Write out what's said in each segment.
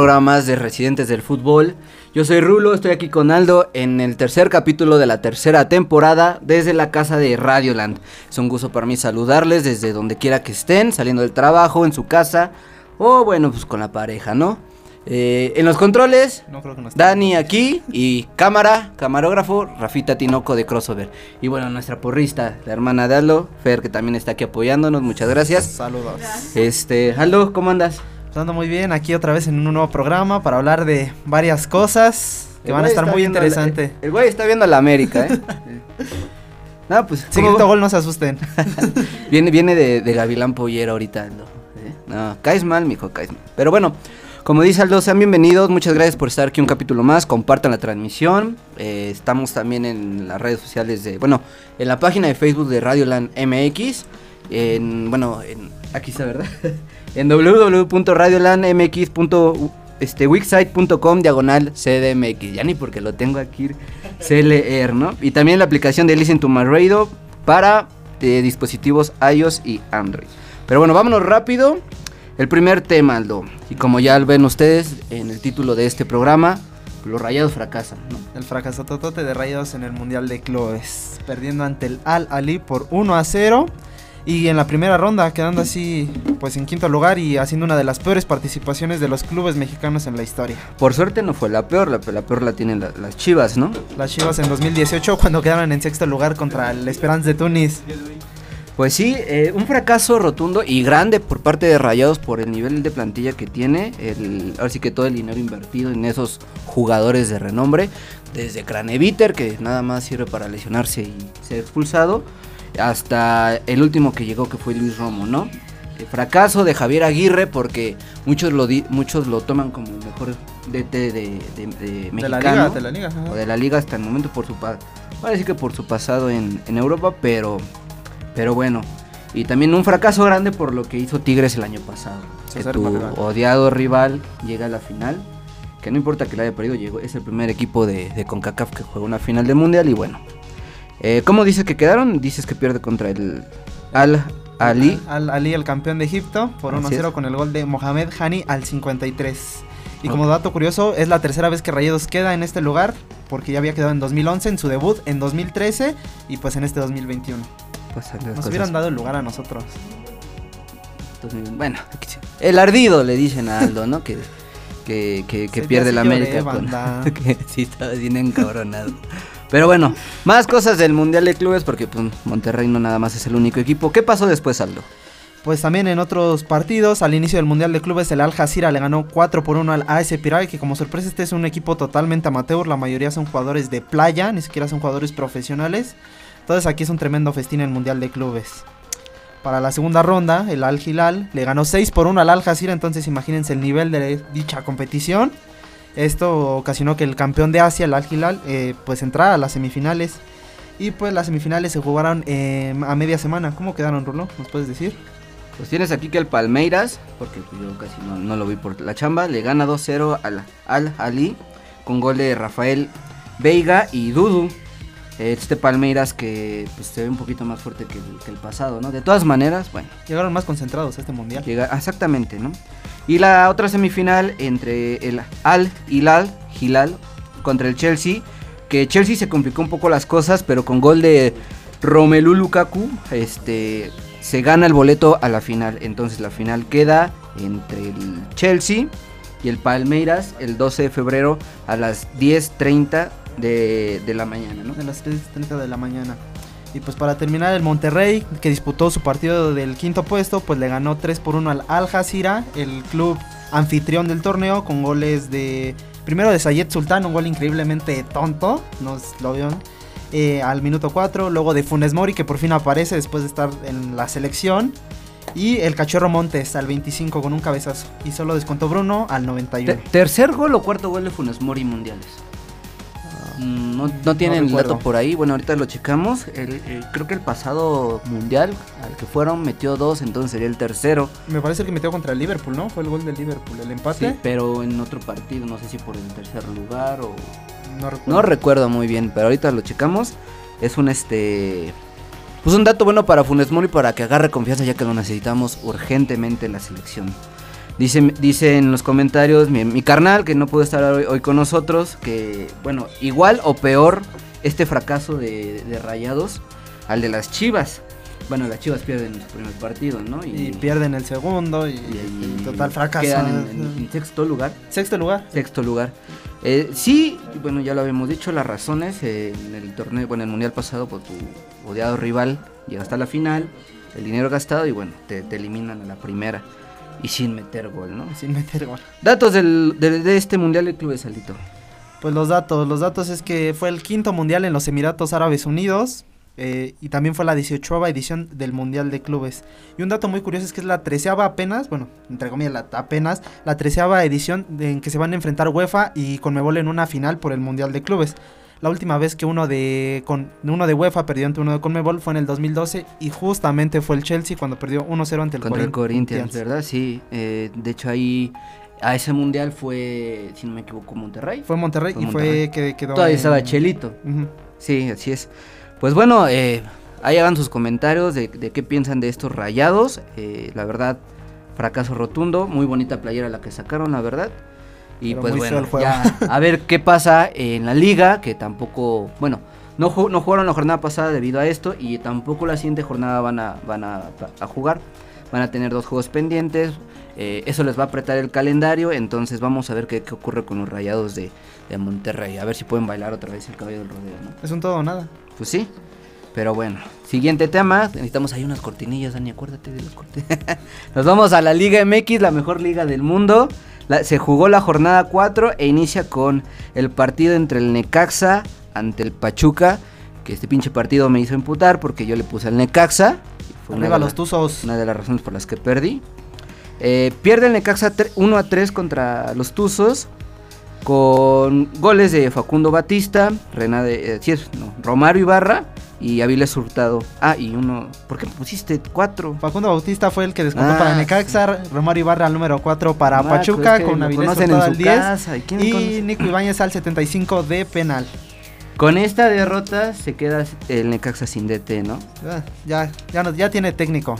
programas de Residentes del Fútbol. Yo soy Rulo, estoy aquí con Aldo en el tercer capítulo de la tercera temporada desde la casa de Radioland. Es un gusto para mí saludarles desde donde quiera que estén, saliendo del trabajo, en su casa o bueno, pues con la pareja, ¿no? Eh, en los controles, No creo que no. Dani aquí y cámara, camarógrafo, Rafita Tinoco de Crossover. Y bueno, nuestra porrista, la hermana de Aldo, Fer, que también está aquí apoyándonos, muchas gracias. Saludos. Este, Aldo, ¿cómo andas? Pues ando muy bien aquí otra vez en un nuevo programa para hablar de varias cosas que El van a estar muy interesantes. el güey está viendo a la América, ¿eh? no, pues Si ¿cómo grito gol, no se asusten. viene, viene de, de Gavilán Pollera ahorita, Aldo. ¿eh? No, caes mal, mijo, caes mal. Pero bueno, como dice Aldo, sean bienvenidos. Muchas gracias por estar aquí un capítulo más. Compartan la transmisión. Eh, estamos también en las redes sociales de, bueno, en la página de Facebook de Radioland MX. En, bueno, en, aquí está, ¿verdad? en www.radiolandmx.wixsite.com diagonal CDMX. Ya ni porque lo tengo aquí, sé leer, ¿no? Y también la aplicación de Listen to My Radio para eh, dispositivos iOS y Android. Pero bueno, vámonos rápido. El primer tema, Aldo. Y como ya ven ustedes en el título de este programa, los rayados fracasan, ¿no? El fracaso totote de Rayados en el Mundial de Clubes, perdiendo ante el Al Ali por 1 a 0 y en la primera ronda quedando así pues en quinto lugar y haciendo una de las peores participaciones de los clubes mexicanos en la historia. Por suerte no fue la peor, la, la peor la tienen la- las chivas, ¿no? Las Chivas en 2018 cuando quedaron en sexto lugar contra el Esperance de Tunis. Pues sí, eh, un fracaso rotundo y grande por parte de Rayados por el nivel de plantilla que tiene. El, ahora sí que todo el dinero invertido en esos jugadores de renombre. Desde Craneviter, que nada más sirve para lesionarse y ser expulsado. Hasta el último que llegó, que fue Luis Romo, ¿no? El fracaso de Javier Aguirre, porque muchos lo, di- muchos lo toman como el mexor DT de, de, de mexicano. La liga, de la liga. ajá. o de la liga hasta el momento por su pa- ahora sí que por su pasado en, en Europa, pero pero bueno. Y también un fracaso grande por lo que hizo Tigres el año pasado. Que tu rival. odiado rival llega a la final. Que no importa que la haya perdido, llegó, es el primer equipo de, de CONCACAF que juega una final de mundial. Y bueno, eh, ¿cómo dices que quedaron? Dices que pierde contra el Al Ali. Al Ali, el campeón de Egipto, por Así 1-0 es. con el gol de Mohamed Hani al 53. Y como dato curioso, es la tercera vez que Rayados queda en este lugar, porque ya había quedado en 2011 en su debut, en 2013 y pues en este 2021. Pues, Nos cosas- hubieran dado el lugar a nosotros. Bueno, el ardido le dicen a Aldo, ¿no? Que, que, que, pierde la América. con- que sí, estaba bien encabronado. Pero bueno, más cosas del Mundial de Clubes porque pues, Monterrey no nada más es el único equipo. ¿Qué pasó después, Aldo? Pues también en otros partidos, al inicio del Mundial de Clubes, el Al Jazeera le ganó 4 por 1 al AS Pirai, que como sorpresa este es un equipo totalmente amateur, la mayoría son jugadores de playa, ni siquiera son jugadores profesionales. Entonces aquí es un tremendo festín el Mundial de Clubes. Para la segunda ronda, el Al Hilal le ganó 6 por 1 al Al Jazeera, entonces imagínense el nivel de dicha competición. Esto ocasionó que el campeón de Asia, el Al Hilal, eh, pues entrara a las semifinales. Y pues las semifinales se jugaron eh, a media semana. ¿Cómo quedaron, Rulo? ¿Nos puedes decir? Pues tienes aquí que el Palmeiras, porque yo casi no, no lo vi por la chamba, le gana 2-0 al Al Ali con gol de Rafael Veiga y Dudu. Este Palmeiras que pues, se ve un poquito más fuerte que el, que el pasado, ¿no? De todas maneras, bueno, Llegaron más concentrados a este mundial. Llega, ah, exactamente, ¿no? Y la otra semifinal entre el Al Hilal, Hilal contra el Chelsea, que Chelsea se complicó un poco las cosas, pero con gol de Romelu Lukaku, este se gana el boleto a la final. Entonces la final queda entre el Chelsea y el Palmeiras el 12 de febrero a las 10:30 de, de la mañana, ¿no? De las 3.30 de la mañana. Y pues para terminar, el Monterrey, que disputó su partido del quinto puesto, pues le ganó 3 por 1 al Al Jazeera, el club anfitrión del torneo, con goles de. Primero de Sayed Sultan, un gol increíblemente tonto, nos lo vieron. eh, al minuto 4, luego de Funes Mori, que por fin aparece después de estar en la selección. Y el Cachorro Montes al 25 con un cabezazo. Y solo descontó Bruno al 91. Te- tercer gol o cuarto gol de Funes Mori mundiales. Mm, No, no tienen el dato por ahí, bueno, ahorita lo checamos. El- el- creo que el pasado mundial al que fueron metió dos, entonces sería el tercero. Me parece el que metió contra el Liverpool, ¿no? Fue el gol del Liverpool, el empate. Sí, pero en otro partido, no sé si por el tercer lugar o... No recuerdo. No recuerdo muy bien, pero ahorita lo checamos. Es un este... Pues un dato bueno para Funes Mori para que agarre confianza ya que lo necesitamos urgentemente en la selección. Dice, dice en los comentarios mi, mi carnal que no pudo estar hoy, hoy con nosotros, que bueno, igual o peor este fracaso de, de Rayados al de las Chivas. Bueno, las Chivas pierden su primer partido, ¿no? Y, pierden el segundo y, y- y total fracaso. Quedan en, en- en sexto lugar. Sexto lugar. Sexto lugar. Eh, sí, bueno, ya lo habíamos dicho, las razones eh, en el torneo, bueno, en el mundial pasado, pues tu odiado rival llega hasta la final, el dinero gastado y bueno, te, te eliminan a la primera y sin meter gol, ¿no? Sin meter gol. Datos del, de, de este mundial de Salito. Pues los datos, los datos es que fue el quinto mundial en los Emiratos Árabes Unidos eh, y también fue la 18 edición del Mundial de Clubes. Y un dato muy curioso es que es la treceava apenas, bueno, entre comillas, la, apenas la treceava edición de- en que se van a enfrentar UEFA y Conmebol en una final por el Mundial de Clubes. La última vez que uno de, con, uno de UEFA perdió ante uno de Conmebol fue en el 2012 y justamente fue el Chelsea cuando perdió 1-0 ante el Contra el Corinthians. Corinthians, ¿verdad? Sí, eh, de hecho ahí a ese mundial fue, si no me equivoco, Monterrey. Fue Monterrey Fue y Monterrey. fue que quedó Todavía en- estaba Chelito. Sí, así es. Pues bueno, eh, ahí hagan sus comentarios de, de qué piensan de estos rayados. Eh, la verdad, fracaso rotundo. Muy bonita playera la que sacaron, la verdad. Y Pero pues bueno, ya a ver qué pasa en la liga, que tampoco, bueno, no, no jugaron la jornada pasada debido a esto y tampoco la siguiente jornada van a, van a, a jugar. Van a tener dos juegos pendientes. eh, eso les va a apretar el calendario. Entonces vamos a ver qué, qué ocurre con los rayados de, de Monterrey. A ver si pueden bailar otra vez el caballo del rodeo, ¿no? Es un todo o nada. Pues sí. Pero bueno, siguiente tema. Necesitamos ahí unas cortinillas, Dani. Acuérdate de las cortinillas. Nos vamos a la Liga MX, la mejor liga del mundo. La- se jugó la jornada 4 e inicia con el partido entre el Necaxa ante el Pachuca. Que este pinche partido me hizo imputar porque yo le puse al Necaxa. fue una Arriba los la- Tuzos. una de las razones por las que perdí. Eh, pierde el Necaxa tre- 1 a 3 contra los Tuzos. Con goles de Facundo Batista, Rená de, eh, sí es, no, Romario Ibarra y Aviles Hurtado. Ah, y uno. ¿Por qué pusiste cuatro? Facundo Bautista fue el que descontó Ah, para Necaxa, Romario Ibarra al número 4 para Marco, Pachuca es que con Avilés Hurtado en al su 10 casa, ¿y y? Nico Ibáñez al 75 de penal. Con esta derrota se queda el Necaxa sin DT, ¿no? Ah, Ya, ya, no- ya tiene técnico.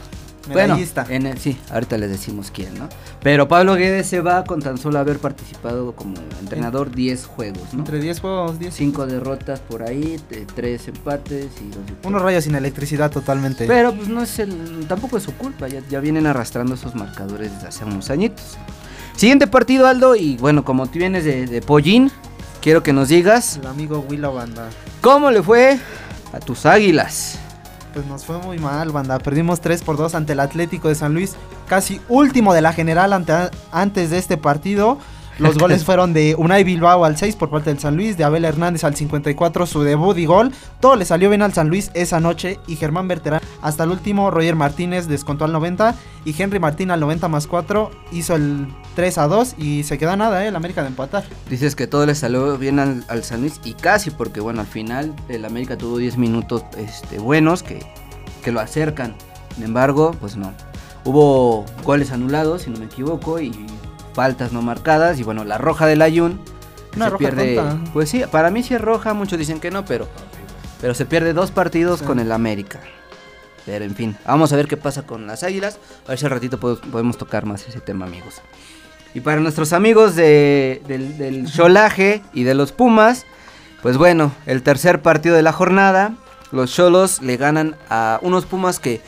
Bueno, en el- sí, ahorita les decimos quién, ¿no? Pero Pablo Guedes se va con tan solo haber participado como entrenador 10 juegos, ¿no? Entre 10 juegos, 10. Cinco derrotas por ahí, eh, tres empates y dos. Unos rayos sin electricidad totalmente. Pero pues no es el, tampoco es su culpa, ya, ya vienen arrastrando esos marcadores desde hace unos añitos. Siguiente partido, Aldo, y bueno, como tú vienes de, de Pollín, quiero que nos digas El amigo Willow Banda. cómo le fue a tus águilas. Pues nos fue muy mal, banda. Perdimos 3 por 2 ante el Atlético de San Luis. Casi último de la general ante, antes de este partido. Los goles fueron de Unai Bilbao al 6 por parte del San Luis, de Abel Hernández al 54 su debut y gol. Todo le salió bien al San Luis esa noche y Germán Berterán hasta el último Roger Martínez descontó al 90 y Henry Martín al 90 más 4 hizo el 3 a 2 y se queda nada, eh, el América de empatar. Dices que todo le salió bien al, San Luis y casi porque bueno, al final el América tuvo 10 minutos este, buenos que, que lo acercan. Sin embargo, pues no. Hubo goles anulados, si no me equivoco, y faltas no marcadas. Y bueno, la roja del Ayun. Una se roja pierde. tonta. Pues sí, para mí sí es roja, muchos dicen que no, pero, pero se pierde dos partidos Sí. con el América. Pero en fin, vamos a ver qué pasa con las águilas. A ver si al ratito pod- podemos tocar más ese tema, amigos. Y para nuestros amigos de- del, del Cholaje y de los Pumas, pues bueno, el tercer partido de la jornada, los Cholos le ganan a unos Pumas que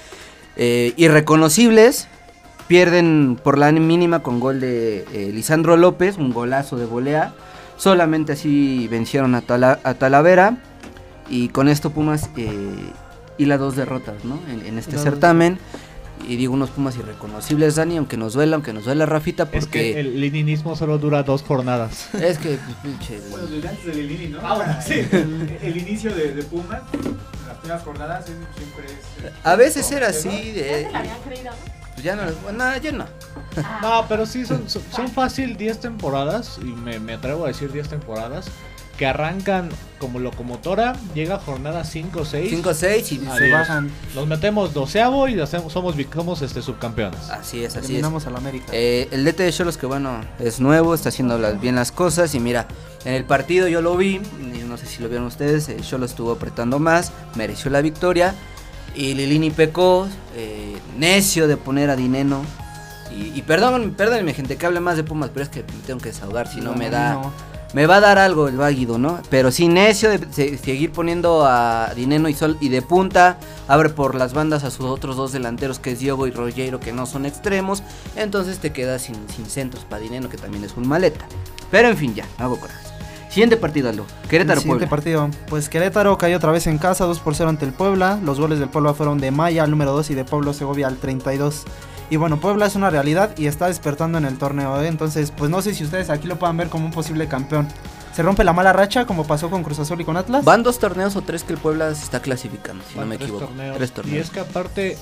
eh, irreconocibles, pierden por la mínima con gol de eh, Lisandro López, un golazo de volea. Solamente así vencieron a, Tala- a Talavera y con esto Pumas eh, y las dos derrotas, ¿no? En, en este dos certamen. Y digo unos Pumas irreconocibles, Dani, aunque nos duela, aunque nos duela Rafita, porque Es que el leninismo solo dura dos jornadas. es que, pues, pinche, Bueno, desde antes del Lilini, ¿no? Ah, bueno, sí. El, el inicio de, de Pumas, en las primeras jornadas, siempre es. eh, A veces era ¿no? así, ¿Ya de, se la habían creído? Pues ya no, no, ya no. No, pero sí, son, son, son fácil 10 temporadas, y me, me atrevo a decir 10 temporadas, que arrancan como locomotora, llega jornada 5 o 6. 5 6 y Adiós. Se bajan, Nos metemos doceavo y hacemos, somos, somos este, subcampeones. así es, así es. eliminamos al América. Eh, el DT de Cholos que bueno, es nuevo, está haciendo las- bien las cosas y mira, en el partido yo lo vi, y no sé si lo vieron ustedes, eh, Cholos estuvo apretando más, mereció la victoria y Lilini pecó, eh, necio de poner a Dineno Y, y perdón, perdónenme gente que hable más de Pumas, pero es que me tengo que desahogar, si no, me da... no. Me va a dar algo el váguido, ¿no? Pero sí necio de se- seguir poniendo a Dineno y Sol y de punta. Abre por las bandas a sus otros dos delanteros que es Diogo y Rogero que no son extremos. Entonces te quedas sin, sin centros para Dineno que también es un maleta. Pero en fin, ya, hago coraje. Siguiente partido, Aldo. Querétaro El siguiente Puebla. partido. Pues Querétaro cayó otra vez en casa, 2 por 0 ante el Puebla. Los goles del Puebla fueron de Maya al número 2 y de Pablo Segovia al 32. Y bueno, Puebla es una realidad y está despertando en el torneo. ¿eh? Entonces, pues no sé si ustedes aquí lo puedan ver como un posible campeón. Se rompe la mala racha como pasó con Cruz Azul y con Atlas. Van dos torneos o tres que el Puebla se está clasificando, si Van no me tres equivoco. torneos. Tres Y torneos. es que aparte,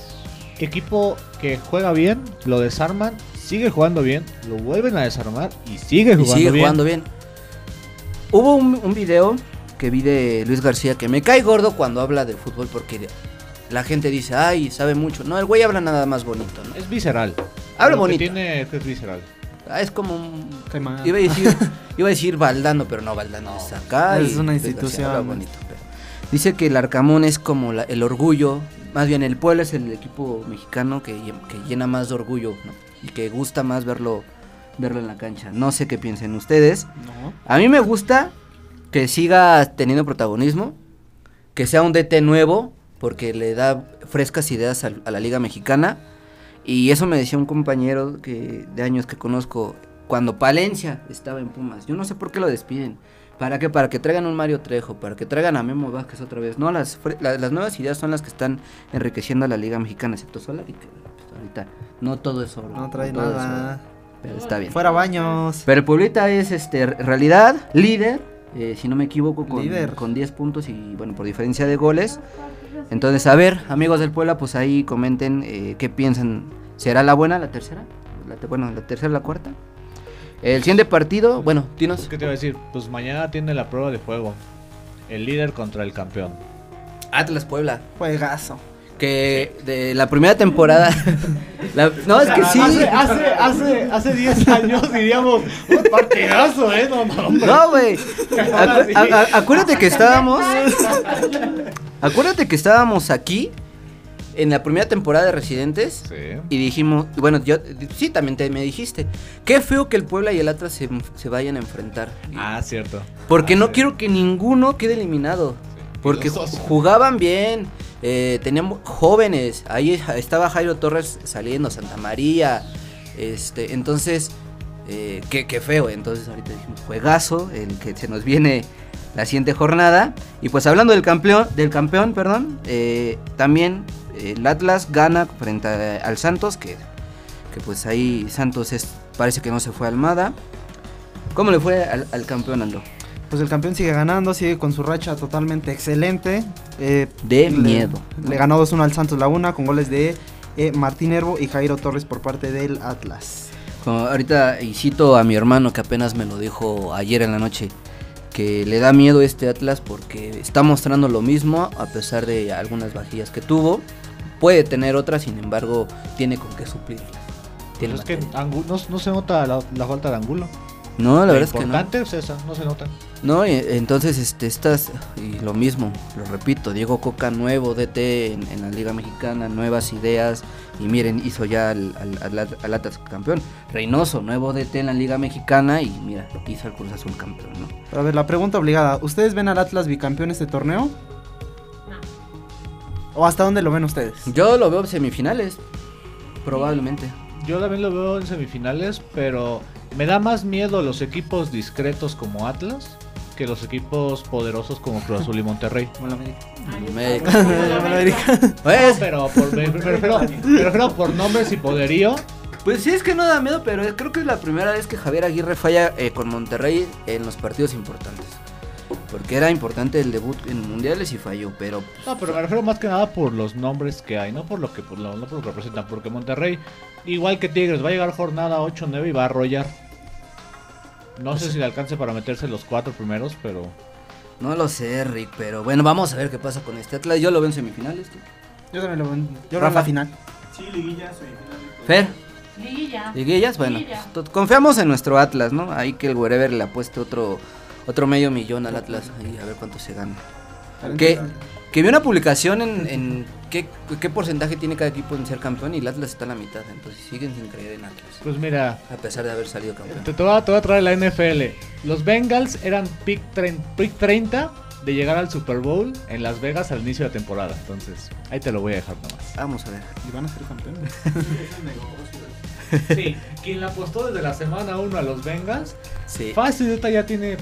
equipo que juega bien, lo desarman, sigue jugando bien, lo vuelven a desarmar y sigue Y jugando sigue bien. jugando bien. Hubo un, un video que vi de Luis García que me cae gordo cuando habla de fútbol porque la gente dice, ay, sabe mucho. No, el güey habla nada más bonito, ¿no? Es visceral. Habla Lo que bonito. tiene es que visceral. Ah, es como un... Iba a decir, iba a decir Valdano, pero no, Valdano es acá. Es y una institución. habla bonito, pero- Dice que el Arcamón es como la- el orgullo, más bien el Puebla es el equipo mexicano que, que llena más de orgullo, ¿no? Y que gusta más verlo, verlo en la cancha. No sé qué piensen ustedes. No. A mí me gusta que siga teniendo protagonismo, que sea un DT nuevo, porque le da frescas ideas a, la Liga Mexicana. Y eso me decía un compañero que de años que conozco cuando Palencia estaba en Pumas. Yo no sé por qué lo despiden. ¿Para qué? Para que traigan un Mario Trejo, para que traigan a Memo Vázquez otra vez. No, las, la- las nuevas ideas son las que están enriqueciendo a la Liga Mexicana, excepto Solari, que pues, ahorita no todo es oro. No trae nada. Pero está bien. Fuera baños. Pero el Pueblita es este realidad, líder, eh, si no me equivoco, con, Líder. con 10 puntos y bueno, por diferencia de goles. Entonces, a ver, amigos del Puebla, pues ahí comenten eh, qué piensan. ¿Será la buena la tercera? La te- bueno, la tercera, la cuarta. El siguiente partido, bueno, dinos. ¿Qué te iba a decir? Pues mañana tiene la prueba de fuego. El líder contra el campeón. Atlas Puebla. Juegazo. Que de la primera temporada. la- no, es que sí. Hace, hace, hace, hace 10 años diríamos, un partidazo, ¿eh? No, no, hombre. No, güey. Acu- acuérdate que estábamos. Acuérdate que estábamos aquí en la primera temporada de Residentes. Sí. Y dijimos, bueno, yo sí también te me dijiste, qué feo que el Puebla y el Atlas se, se vayan a enfrentar. Ah, cierto. Porque Ah, no sí. quiero que ninguno quede eliminado. Porque jugaban bien, eh, teníamos jóvenes, ahí estaba Jairo Torres saliendo, Santa María, este, entonces, eh, qué, qué feo, entonces ahorita dijimos, juegazo, el que se nos viene la siguiente jornada, y pues hablando del campeón, del campeón, perdón, eh, también el Atlas gana frente al Santos, que, que pues ahí Santos es, parece que no se fue a Almada. ¿Cómo le fue al, al campeón Aldo? Pues el campeón sigue ganando, sigue con su racha totalmente excelente. Eh, De le- miedo. Le ganó 2-1 al Santos Laguna con goles de eh, Martín Herbo y Jairo Torres por parte del Atlas. Como ahorita y cito a mi hermano que apenas me lo dijo ayer en la noche que le da miedo este Atlas porque está mostrando lo mismo a pesar de algunas vajillas que tuvo. Puede tener otras, sin embargo, tiene con qué suplirlas. Tiene Pues es que no, no se nota la, la falta de ángulo. No, la Lo verdad es que no. importante es esa, no se nota. No, y- entonces este estas y lo mismo, lo repito, Diego Coca nuevo DT en, en la Liga Mexicana, nuevas ideas y miren, hizo ya al, al, al- al Atlas campeón. Reynoso, nuevo DT en la Liga Mexicana y mira, hizo al Cruz Azul campeón, ¿no? A ver, la pregunta obligada. ¿Ustedes ven al Atlas bicampeón este torneo? ¿O hasta dónde lo ven ustedes? Yo lo veo en semifinales, probablemente. Yo también lo veo en semifinales, pero me da más miedo los equipos discretos como Atlas que los equipos poderosos como Cruz Azul y Monterrey. América. No, pero por, me, por nombres y poderío. pues sí, es que no da miedo, pero creo que es la primera vez que Javier Aguirre falla eh, con Monterrey en los partidos importantes. Porque era importante el debut en mundiales y falló, pero No, pero me refiero más que nada por los nombres que hay, no por lo que, por lo, no por lo que representan. Porque Monterrey, igual que Tigres, va a llegar jornada 8-9 y va a arrollar. No sé si le alcance para meterse los cuatro primeros, pero No lo sé, Rick, pero bueno, vamos a ver qué pasa con este Atlas. Yo lo veo en semifinales. ¿tú? Yo también lo veo. en- Yo Rafa. la final. Sí, liguilla, semifinal. Fer, Liguilla. liguillas, bueno, Liguilla. pues, confiamos en nuestro Atlas, ¿no? Ahí que el wherever le apueste otro otro medio millón al Atlas, ahí a ver cuánto se gana. Que, que vi una publicación en, en ¿qué, ¿qué porcentaje tiene cada equipo en ser campeón? Y el Atlas está a la mitad, entonces siguen sin creer en Atlas. Pues mira, A pesar de haber salido campeón. te, te voy a, te voy a traer la NFL. Los Bengals eran pick, tren- pick 30 de llegar al Super Bowl en Las Vegas al inicio de la temporada. Entonces, ahí te lo voy a dejar nomás. Vamos a ver. Y van a ser campeones. Sí, quien la apostó desde la semana 1 a los Bengals, Sí. fácil, ya tiene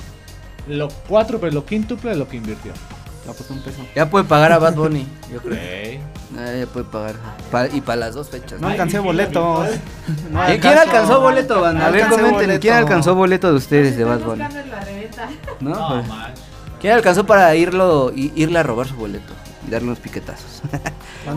lo cuatro, pero lo quíntuple de lo que invirtió. La puso un peso. Ya puede pagar a Bad Bunny, yo creo. Ah, ya puede pagar. Pa- y para las dos fechas. No ¿no? alcancé boletos. No ¿Quién, quién alcanzó boleto, banda? A ver, comenten. boleto. ¿Quién alcanzó boleto de ustedes de Bad Bunny? ¿No? No, Pues. ¿Quién alcanzó para irlo, irle a robar su boleto? Y darle unos piquetazos.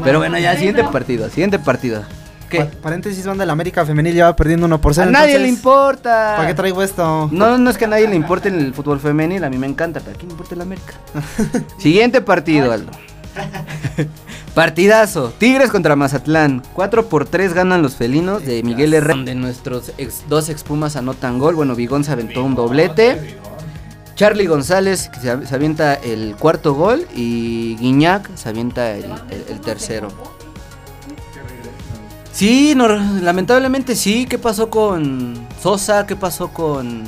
Pero bueno, ya, siguiente partido. Siguiente partido. ¿Qué? Pa- paréntesis, banda, la América femenil ya va perdiendo 1 por A 0. nadie le importa. ¿Para qué traigo esto? No, no es que a nadie le importe el fútbol femenil, a mí me encanta, pero ¿a quién le importa el América? Siguiente partido, Aldo. Partidazo, Tigres contra Mazatlán. 4 por 3 ganan los felinos de Miguel Herrera. Donde nuestros ex- dos expumas anotan gol. Bueno, Vigón se aventó un doblete. Charlie González que se, se avienta el cuarto gol. Y Guiñac se avienta el, el- el tercero. Sí, no, lamentablemente sí. ¿Qué pasó con Sosa? ¿Qué pasó con.?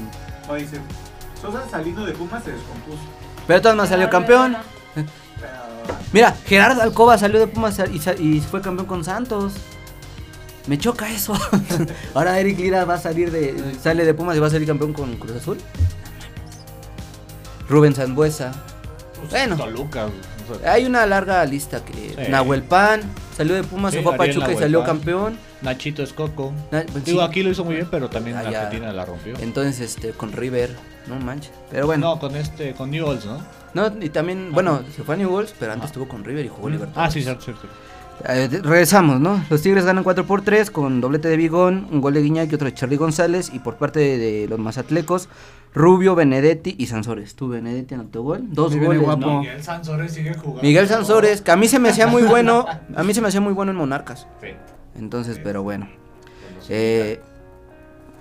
O dice, Sosa saliendo de Pumas se descompuso. Pero todas maneras salió campeón. Mira, Gerardo Alcoba salió de Pumas y, y fue campeón con Santos. Me choca eso. Ahora Eric Lira va a salir de. sale de Pumas y va a salir campeón con Cruz Azul. Rubén Zambuesa. Bueno, Toluca. o sea, hay una larga lista que. Sí. Nahuel Pan salió de Pumas, Sí, se fue a Pachuca y salió campeón. Nachito Escoco. Na- Digo, aquí lo hizo muy bien, pero también en Ah, ya. Argentina la rompió. Entonces, este, con River, no manches. Pero bueno. No, con este, con Newells, ¿no? No, y también, bueno, se fue a New Worlds, pero antes estuvo con River y jugó Libertadores. Ah, sí, cierto, cierto. Eh, regresamos, ¿no? Los Tigres ganan 4 por 3 con doblete de Bigón, un gol de Guiñac y otro de Charlie González. Y por parte de, de los mazatlecos, Rubio, Benedetti y Sansores. Tú, Benedetti anotó gol. Dos goles. guapo. ¿no? Miguel Sansores sigue jugando. Miguel Sansores, que a mí se me hacía muy bueno. A mí se me hacía muy bueno en Monarcas. Sí. Entonces, pero bueno. Eh,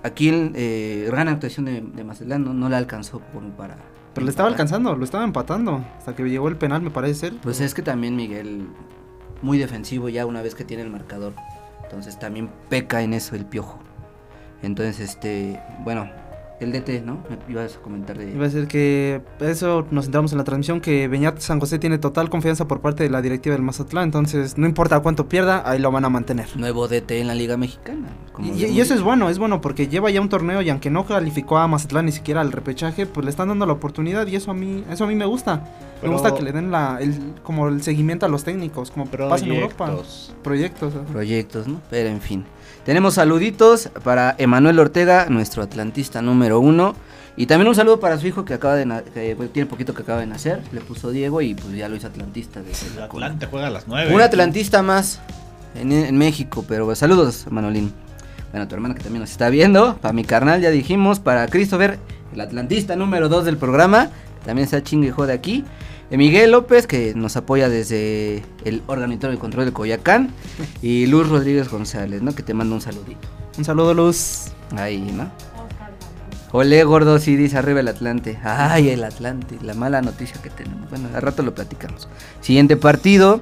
aquí eh, gran actuación de, de Mazatlán no, no la alcanzó como para. Pero le estaba alcanzando, lo estaba empatando. Hasta que llegó el penal, me parece ser. Pues es que también Miguel, muy defensivo ya una vez que tiene el marcador. Entonces también peca en eso el piojo. Entonces, este, bueno, el DT, ¿no? Ibas a comentar de... Iba a decir que eso nos centramos en la transmisión que Beñat San José tiene total confianza por parte de la directiva del Mazatlán, entonces no importa cuánto pierda, ahí lo van a mantener. Nuevo DT en la Liga Mexicana. como Y, eso es bueno, es bueno porque lleva ya un torneo y aunque no calificó a Mazatlán ni siquiera al repechaje, pues le están dando la oportunidad y eso a mí, eso a mí me gusta. Pero- me gusta que le den la, el, como el seguimiento a los técnicos, como pasa en Europa. Proyectos. Proyectos, ¿no? Pero en fin. Tenemos saluditos para Emanuel Ortega, nuestro atlantista número uno. Y también un saludo para su hijo que acaba de que tiene poquito que acaba de nacer. Le puso Diego y pues ya lo hizo atlantista. desde El. Atlante juega a las 9. Un atlantista más en, en México, pero saludos, Manolín. Bueno, tu hermana que también nos está viendo. Para mi carnal, ya dijimos. Para Christopher, el atlantista número 2 del programa. También está chingue de aquí. Eh, Miguel López, que nos apoya desde el organizador de control de Coyacán. Y Luz Rodríguez González, ¿no? Que te manda un saludito. Un saludo, Luz. Ahí, ¿no? Olé, gordo, sí, dice arriba el Atlante. Ay, el Atlante, la mala noticia que tenemos. Bueno, al rato lo platicamos. Siguiente partido.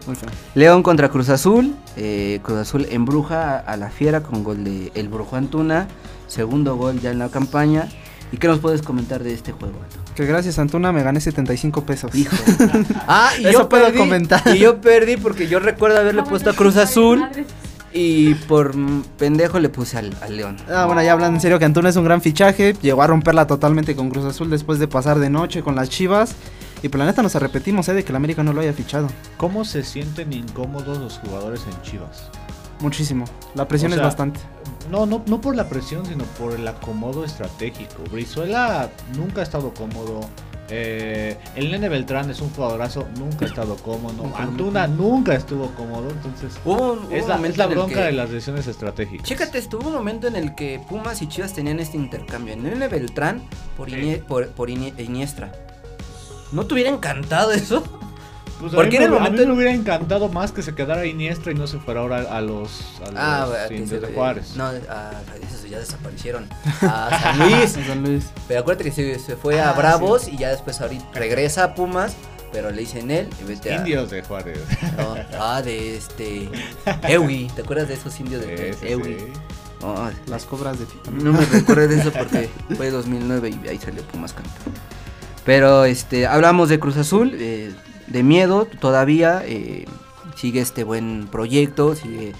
León contra Cruz Azul. Eh, Cruz Azul embruja a la fiera con gol de El Brujo Antuna. Segundo gol ya en la campaña. ¿Y qué nos puedes comentar de este juego? Aldo? Que gracias, Antuna, me gané 75 pesos. Hijo. ah, y Eso yo puedo perdí. comentar. Y yo perdí porque yo recuerdo haberle puesto a Cruz Azul. Y por pendejo le puse al, al León. Ah, bueno, ya hablando en serio, que Antuna es un gran fichaje. Llegó a romperla totalmente con Cruz Azul después de pasar de noche con las Chivas. Y por la neta nos arrepentimos, ¿eh? De que el América no lo haya fichado. ¿Cómo se sienten incómodos los jugadores en Chivas? Muchísimo. La presión O es bastante. No, no, no por la presión, sino por el acomodo estratégico. Brizuela nunca ha estado cómodo. Eh, el Nene Beltrán es un jugadorazo, nunca ha estado cómodo. Antuna nunca estuvo cómodo, entonces Hubo, un- hubo es un la, momento es la en el bronca que- de las decisiones estratégicas. Chécate, estuvo un momento en el que Pumas y Chivas tenían este intercambio. Nene Beltrán por, Sí. Inie- por, por Inie- Iniestra. ¿No te hubiera encantado eso? Pues a Porque mí en el me- a momento- mí me hubiera encantado más que se quedara Iniestra y no se fuera ahora a los, a los Ah, se- de Juárez. No, ah, esos ya desaparecieron. A San Luis. San Luis. Pero acuérdate que se, se fue a Ah, Bravos y ya después ahorita regresa a Pumas pero le dicen él y vete a... Indios de Juárez. No, ah, de este... Ewi, ¿te acuerdas de esos indios de Sí, Ewi? Oh, Las cobras de Fita. no me recuerdo de eso porque fue 2009 y ahí salió Pumas campeón. Pero este, hablamos de Cruz Azul, eh, de miedo todavía, eh, sigue este buen proyecto, sigue,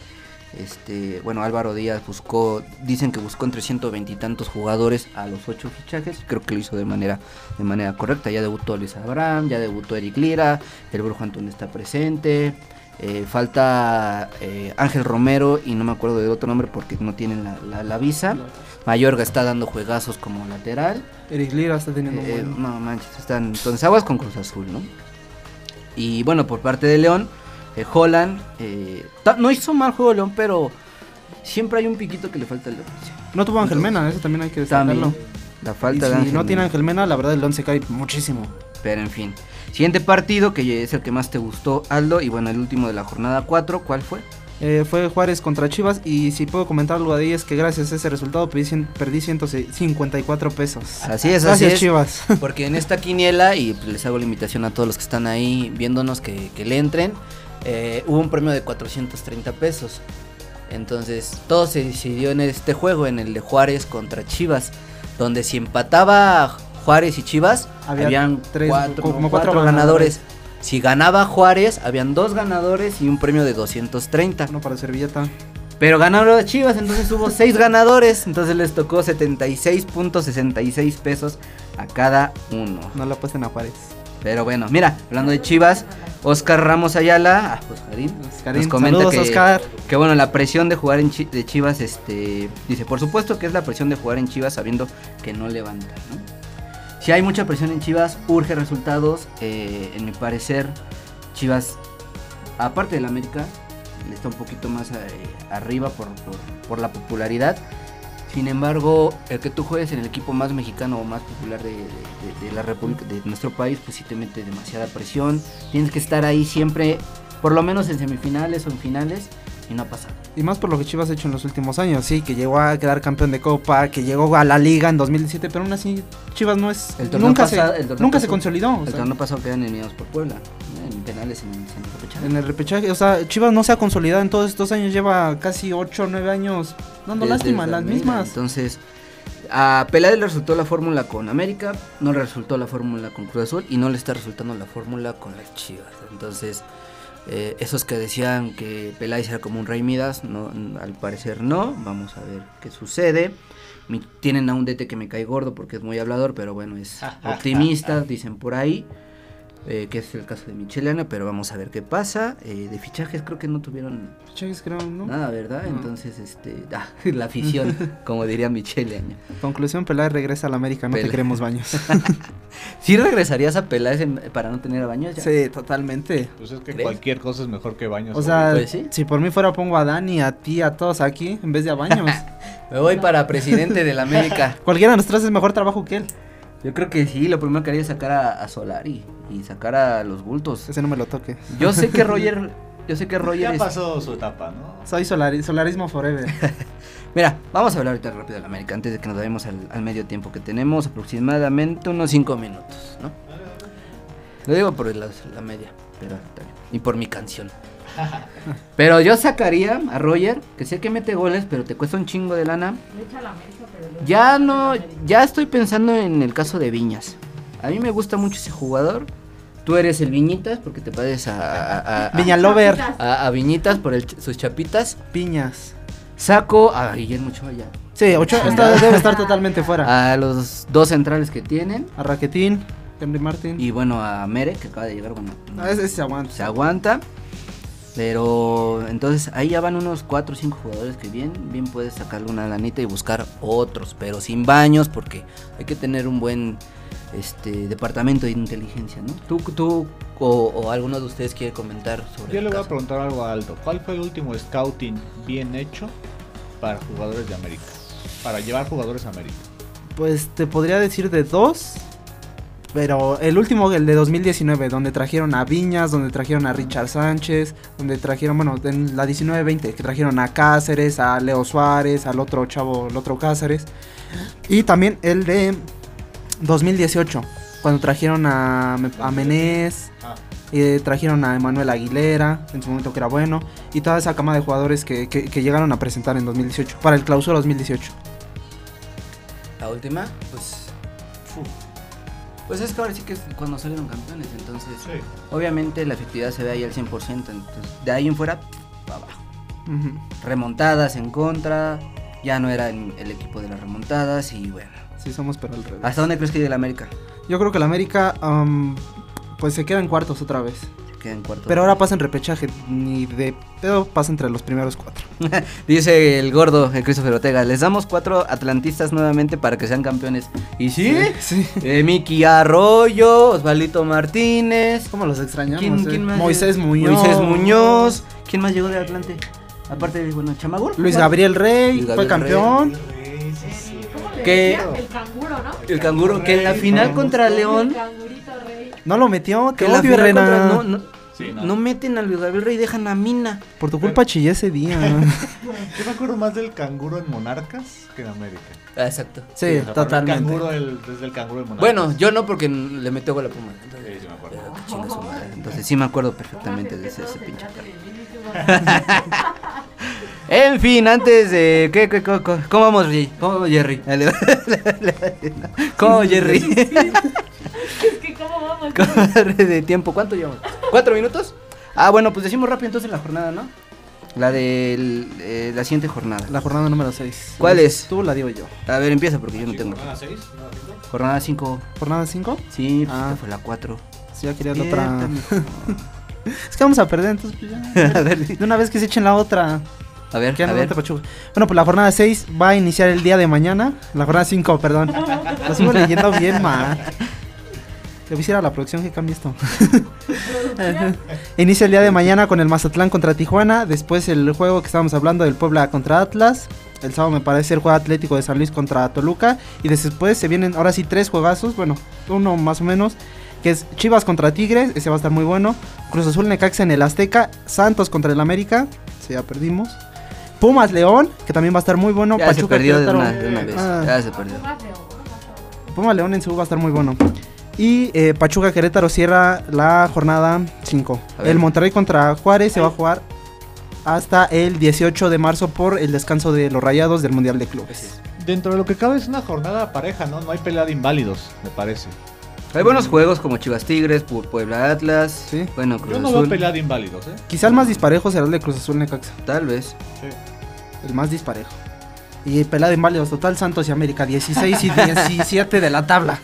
este, bueno, Álvaro Díaz buscó, dicen que buscó entre 120 y tantos jugadores a los ocho fichajes, creo que lo hizo de manera, de manera correcta, ya debutó Luis Abraham, ya debutó Eric Lira, el Brujo Antón está presente, eh, falta eh, Ángel Romero y no me acuerdo de otro nombre porque no tienen la, la- la visa. Mayorga está dando juegazos como lateral. Eric Lira está teniendo Eh, buen... no manches, están entonces aguas con Cruz Azul, ¿no? Y bueno, por parte de León, eh, Holland eh, no hizo mal juego León, pero siempre hay un piquito que le falta al León. No tuvo Ángel Mena, eso también hay que destacarlo. La Y falta de si Ángel no tiene. Ángel Mena, la verdad el 11 cae muchísimo. Pero en fin. Siguiente partido, que es el que más te gustó, Aldo. Y bueno, el último de la jornada 4, ¿cuál fue? Eh, fue Juárez contra Chivas y si puedo comentar algo de ahí es que gracias a ese resultado perdí, cien- perdí 154 pesos. Así es, así es. Chivas. Porque en esta quiniela, y les hago la invitación a todos los que están ahí viéndonos que, que le entren, eh, hubo un premio de 430 pesos. Entonces, todo se decidió en este juego, en el de Juárez contra Chivas, donde si empataba Juárez y Chivas, Había habían tres- cuatro, como cuatro cuatro ganadores. Si ganaba Juárez, habían dos ganadores y un premio de 230. Uno para Servilleta. Pero ganaron las Chivas, entonces hubo seis ganadores. Entonces les tocó 76.66 pesos a cada uno. No la apuesten a Juárez. Pero bueno, mira, hablando de Chivas, Oscar Ramos Ayala, ah, Oscarín, Oscarín, nos comenta saludos, que, Oscar. que bueno, la presión de jugar en Chi- de Chivas, este, dice, por supuesto que es la presión de jugar en Chivas sabiendo que no levanta, ¿no? Si hay mucha presión en Chivas, urge resultados, eh, en mi parecer, Chivas, aparte del América, está un poquito más eh, arriba por, por, la popularidad. Sin embargo, el que tú juegues en el equipo más mexicano o más popular de- de la República, de nuestro país, pues sí te mete demasiada presión. Tienes que estar ahí siempre, por lo menos en semifinales o en finales, y no ha pasado. Y más por lo que Chivas ha hecho en los últimos años, sí, que llegó a quedar campeón de Copa, que llegó a la Liga en 2017, pero aún así Chivas no es El torneo nunca pasado- se el torneo nunca se consolidó, o El sea, torneo pasado quedan eliminados por Puebla, en penales en el, en el repechaje. en el repechaje, o sea, Chivas no se ha consolidado en todos estos años, lleva casi 8 o 9 años dando Desde lástima, las mismas. Entonces, a Peláez le resultó la fórmula con América, no le resultó la fórmula con Cruz Azul y no le está resultando la fórmula con las Chivas. Entonces, eh, esos que decían que Peláez era como un rey Midas, no, al parecer no. Vamos a ver qué sucede. Mi- tienen a un DT que me cae gordo porque es muy hablador, pero bueno, es optimista, dicen por ahí. Eh, que es el caso de Micheliana, pero vamos a ver qué pasa. Eh, de fichajes creo que no tuvieron Fichajes creo, ¿no? Nada, ¿verdad? No. Entonces, este, ah, la afición, como diría Michele Año. Conclusión, Peláez regresa a la América, no te queremos baños. ¿Sí regresarías a Peláez en- para no tener Baños ya? sí, totalmente. Pues es que ¿Crees? cualquier cosa es mejor que baños. O sea, Pues sí. si por mí fuera pongo a Dani, a ti, a todos aquí, en vez de a baños. Me voy para presidente de la América. Cualquiera de nosotros hace mejor trabajo que él. Yo creo que sí, lo primero que haría es sacar a, a Solari y sacar a los bultos. Ese no me lo toque. Yo sé que Roger, yo sé que Roger ya es... pasó su etapa, ¿no? Soy solari- solarismo forever. Mira, vamos a hablar ahorita rápido de la América antes de que nos vayamos al, al medio tiempo que tenemos, aproximadamente unos 5 minutos, ¿no? Lo digo por la, la media, pero. Y por mi canción. Pero yo sacaría a Roger, que sé que mete goles, pero te cuesta un chingo de lana. Ya no, ya estoy pensando en el caso de Viñas. A mí me gusta mucho ese jugador. Tú eres el Viñitas porque te pareces a, a, a- a- Viñalover. a- a Viñitas por el sus chapitas. Piñas. Saco a Guillermo Ochoa ya. Sí, ocho, esta debe estar totalmente fuera. A los dos centrales que tienen. A Raquetín, Henry Martin. Y bueno, a Mere, que acaba de llegar, bueno, Ah, ese, ese se aguanta. se aguanta. Pero entonces ahí ya van unos 4 o 5 jugadores que bien, bien puedes sacarle una lanita y buscar otros, pero sin baños porque hay que tener un buen este departamento de inteligencia, ¿no? Tú, tú o, o alguno de ustedes quiere comentar sobre Yo el le voy a preguntar algo a Aldo. ¿Cuál fue el último scouting bien hecho para jugadores de América? Para llevar jugadores a América. Pues te podría decir de dos. Pero el último, el de 2019, donde trajeron a Viñas, donde trajeron a Richard Sánchez, donde trajeron, bueno, en la 19-20, que trajeron a Cáceres, a Leo Suárez, al otro chavo, el otro Cáceres. Y también el de 2018, Cuando trajeron a, a Menés, Ah. eh, trajeron a Emanuel Aguilera, en su momento que era bueno, y toda esa cama de jugadores que, que- que llegaron a presentar en 2018, para el clausura 2018. La última, pues. Pues es que ahora sí que es cuando salieron campeones, entonces. Sí. Obviamente la efectividad se ve ahí al 100%, entonces de ahí en fuera, para abajo. Remontadas en contra, ya no era el, el equipo de las remontadas y bueno. Sí, somos pero al revés. ¿Hasta dónde crees que llegue el América? Yo creo que el América, am, pues se queda en cuartos otra vez. Se queda en cuarto. Pero ahora pasa en repechaje, ni de pedo pasa entre los primeros cuatro. Dice el gordo, el Christopher Ortega, les damos cuatro atlantistas nuevamente para que sean campeones. ¿Y sí? Sí. Eh, Miki Arroyo, Osvalito Martínez. ¿Cómo los extrañamos? ¿Quién, eh? quién más? Moisés llegó? Muñoz. Moisés Muñoz. ¿Quién más llegó de Atlante? Aparte de, bueno, Chamagur. Luis Gabriel Rey, Luis fue campeón. ¿Cómo le ¿Qué? decía? El canguro, ¿no? El canguro, que en la final contra El León. No lo metió, Que te odio, Herrera. contra. No, no, Sí, no. no. meten a Luis Gabriel Rey, dejan a Mina. Por tu culpa chillé ese día. Yo me acuerdo más del canguro en Monarcas que en América. Ah, exacto. sí, para mí el totalmente. canguro, el- desde el canguro en Monarcas. Bueno, yo no porque le metió gol a Puma. Entonces, Sí, sí me acuerdo. madre. Entonces sí me acuerdo perfectamente de ese, ese pinche En fin, antes de. ¿qué, qué, co- ¿Cómo vamos, Jerry? ¿Cómo vamos, Jerry? ¿Cómo Jerry? Es que, ¿cómo vamos? ¿Cómo de tiempo? ¿Cuánto llevamos? ¿Cuatro minutos? Ah, bueno, pues decimos rápido entonces la jornada, ¿no? La de la siguiente jornada. La jornada número 6. ¿Cuál es? Tú la digo yo. A ver, empieza porque yo no tengo. jornada seis, jornada cinco. Jornada 5. ¿Jornada 5? Sí, pues Ah. esta fue la 4. Sí, ya quería la otra. Es que vamos a perder, entonces pues ya. a ver, De una vez que se echen la otra. a ver, Que a ver. Bueno, pues la jornada 6 va a iniciar el día de mañana. La jornada 5, perdón. Lo sigo leyendo bien mal. Le voy a decir a la producción que cambie esto. Inicia el día de mañana con el Mazatlán contra Tijuana. Después el juego que estábamos hablando del Puebla contra Atlas. El sábado me parece el juego Atlético de San Luis contra Toluca. Y después se vienen ahora sí tres juegazos. Bueno, uno más o menos. Que es Chivas contra Tigres. Ese va a estar muy bueno. Cruz Azul Necaxa en el Azteca. Santos contra el América. Sí, ya perdimos. Pumas León, que también va a estar muy bueno. ya se Pachuca perdió de una, de una vez. Ah. Ya se perdió. Pumas León en su va a estar muy bueno. Y eh, Pachuca Querétaro cierra la jornada 5. A ver. El Monterrey contra Juárez se va a jugar hasta el 18 de marzo por el descanso de los rayados del Mundial de Clubes. Dentro de lo que cabe es una jornada pareja, ¿no? No hay pelea de inválidos, me parece. Hay buenos juegos como Chivas Tigres, Pu- Puebla Atlas. Sí. Bueno, Cruz Yo no Azul. veo pelea de inválidos, ¿eh? Quizá el más disparejo será el de Cruz Azul Necaxa. Tal vez. El más disparejo. Y pelada en válidos total Santos y América 16 y 17 de la tabla.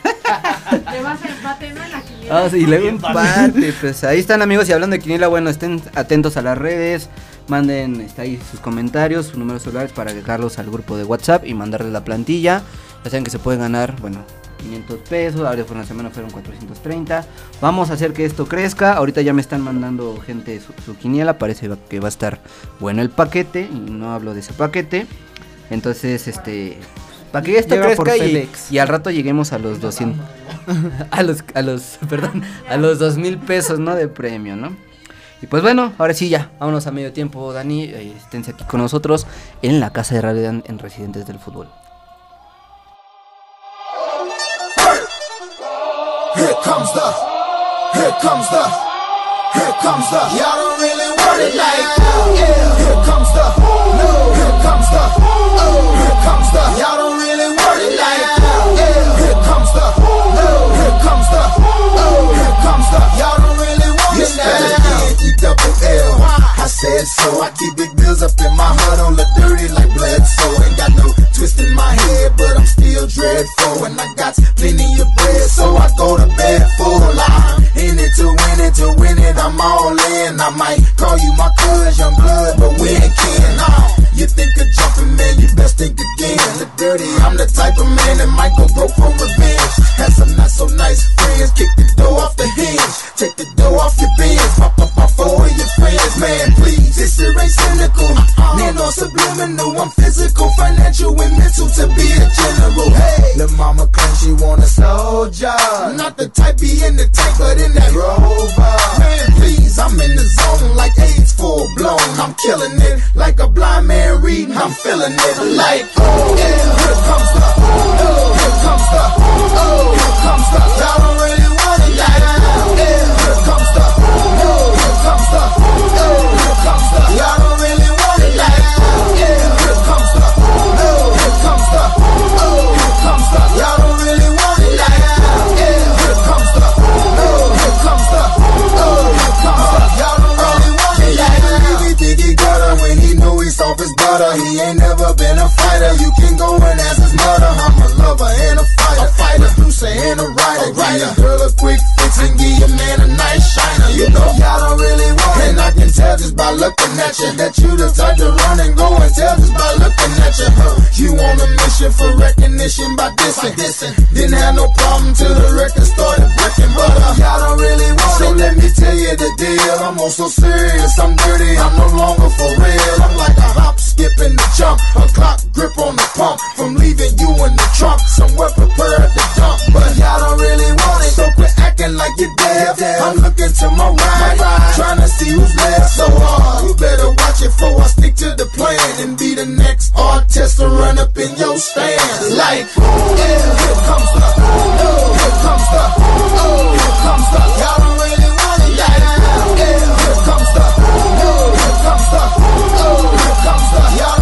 Le vas a empate, ¿no? La quiniela. Ah, sí, luego empate. Pues ahí están amigos y hablando de Quiniela, bueno, estén atentos a las redes. Manden está ahí sus comentarios, sus números celulares para agregarlos al grupo de WhatsApp y mandarles la plantilla. Ya saben que se puede ganar, bueno, 500 pesos. Ahora fue una semana, fueron 430. Vamos a hacer que esto crezca. Ahorita ya me están mandando gente su, su quiniela. Parece que va a estar bueno el paquete. Y no hablo de ese paquete. Entonces, este. Para que esto Llega por crezca y, y al rato lleguemos a los 200. a los, a los, perdón, a los dos mil pesos, ¿no? De premio, ¿no? Y pues bueno, ahora sí ya, vámonos a medio tiempo, Dani, eh, esténse aquí con nosotros en la casa de radio en, en Residentes del Fútbol. Here comes the, here comes the, here comes the. Y'all don't really want it like that. Yeah. Here comes the, no. Here comes the. Here comes the. Y'all don't really want it like. Yeah. Here comes the. Here comes the. Here comes the. Y'all don't really want it like. E double L. I said so. I keep big bills up in my heart on the dirty like blood. So ain't got no twist in my head, but I'm still dreadful. And I got plenty of bread, so I go to bed full. I'm in it to win it, to win it. I'm all in. I might call you my cousin, young blood, but we ain't kin. Nah, you think of jumping, man, you best think again. The dirty, I'm the type of man that might go broke for revenge. Had some not so nice friends, kick the door off the hinge. Take the door off your bins, pop up off four of your friends, man, please. This shit ain't cynical. Uh-huh. Man, on subliminal, I'm physical, financial, and mental to be a general. Hey, the mama claims she want a soldier. Not the type be in the tank, but in that rover. Man, please, I'm in the zone like AIDS full blown. I'm killing it like a blind man married, I'm feeling it like oh, yeah. Here comes the oh, here comes the oh, here comes the Y'all don't really want it like oh, yeah. Here comes the oh, here comes the oh, here comes the Y'all He ain't never been a fighter. You can go in as his mother. I'm a lover and a fighter. A fighter. A producer and a writer. A writer. Girl a quick fix and give your man a nice shiner. You know y'all don't really want it. And I can tell just by looking at you that you the type to run and go and tell just by looking at you. Huh. You on a mission for recognition by dissing. dissing. Didn't have no problem till the record started breaking, but uh, y'all don't really want so it. So let me tell you the deal. I'm on so serious, I'm dirty, I'm no longer for real. I'm like a hop, skip, and a jump, a clock grip on the pump. From leaving you in the trunk, somewhere prepared to dump, but y'all don't really want it. So quit acting like you're dead. I'm looking to my right, trying to see who's left. So uh, you better watch it before I stick to the plan and be the next artist to run up in your stand. Like, yeah, here comes the, here comes the, here comes the. Y'all don't really want it. Like, yeah, here comes the, here comes the, here comes the. Y'all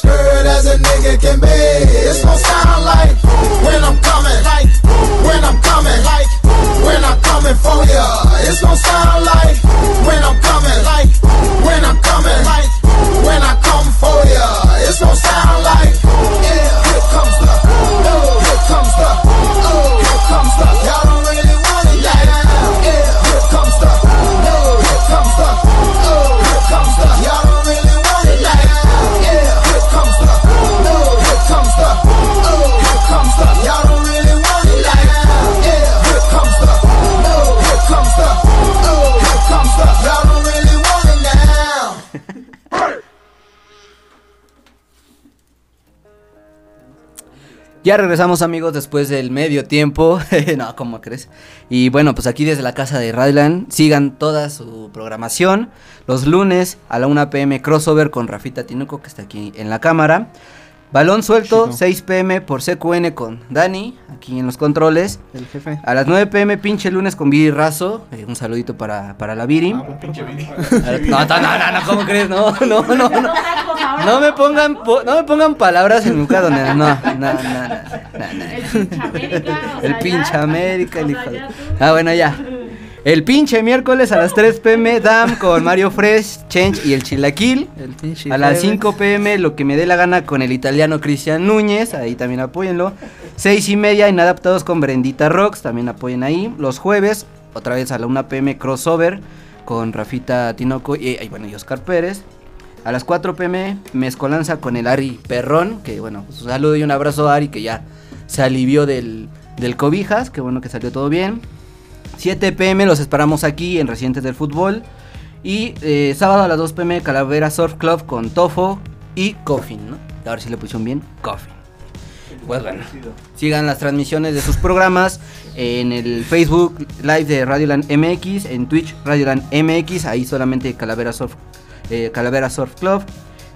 built for as a nigga can be. It's gon' sound like when I'm Ya regresamos amigos después del medio tiempo. no, ¿cómo crees? Y bueno, pues aquí desde la casa de Radland sigan toda su programación. Los lunes a la 1 pm crossover con Rafita Tinuco que está aquí en la cámara. Balón suelto, Chido. 6 pm por CQN con Dani, aquí en los controles. El jefe. A las 9 pm pinche lunes con Viri Razo. Eh, un saludito para, para la Viri. Ah, Pinche Viri. No, no, no, no, ¿cómo crees? No, no, no, no. No me pongan, po- no me pongan palabras en mi boca donde no, no, no, no, no, no. El pinche América. El pinche América, el hijo Ah, bueno, ya. El pinche miércoles a las 3 pm, Dam con Mario Fresh, Change y el Chilaquil. El A las jefe. 5 pm, lo que me dé la gana con el italiano Cristian Núñez, ahí también apóyenlo. 6 y media, Inadaptados con Brendita Rocks, también apoyen ahí. Los jueves, otra vez a la 1 pm, crossover con Rafita Tinoco y, y bueno, y Oscar Pérez. A las 4 pm, Mezcolanza con el Ari Perrón, que bueno, pues, un saludo y un abrazo a Ari, que ya se alivió del, del cobijas, que bueno que salió todo bien. 7 pm los esperamos aquí en Residentes del Fútbol. Y eh, sábado a las 2 pm Calavera Surf Club con Tofo y Coffin, ¿no? A ver si le pusieron bien, Coffin. Pues bueno, sigan las transmisiones de sus programas en el Facebook Live de Radioland MX, en Twitch Radioland MX, ahí solamente Calavera Surf, eh, Surf Club.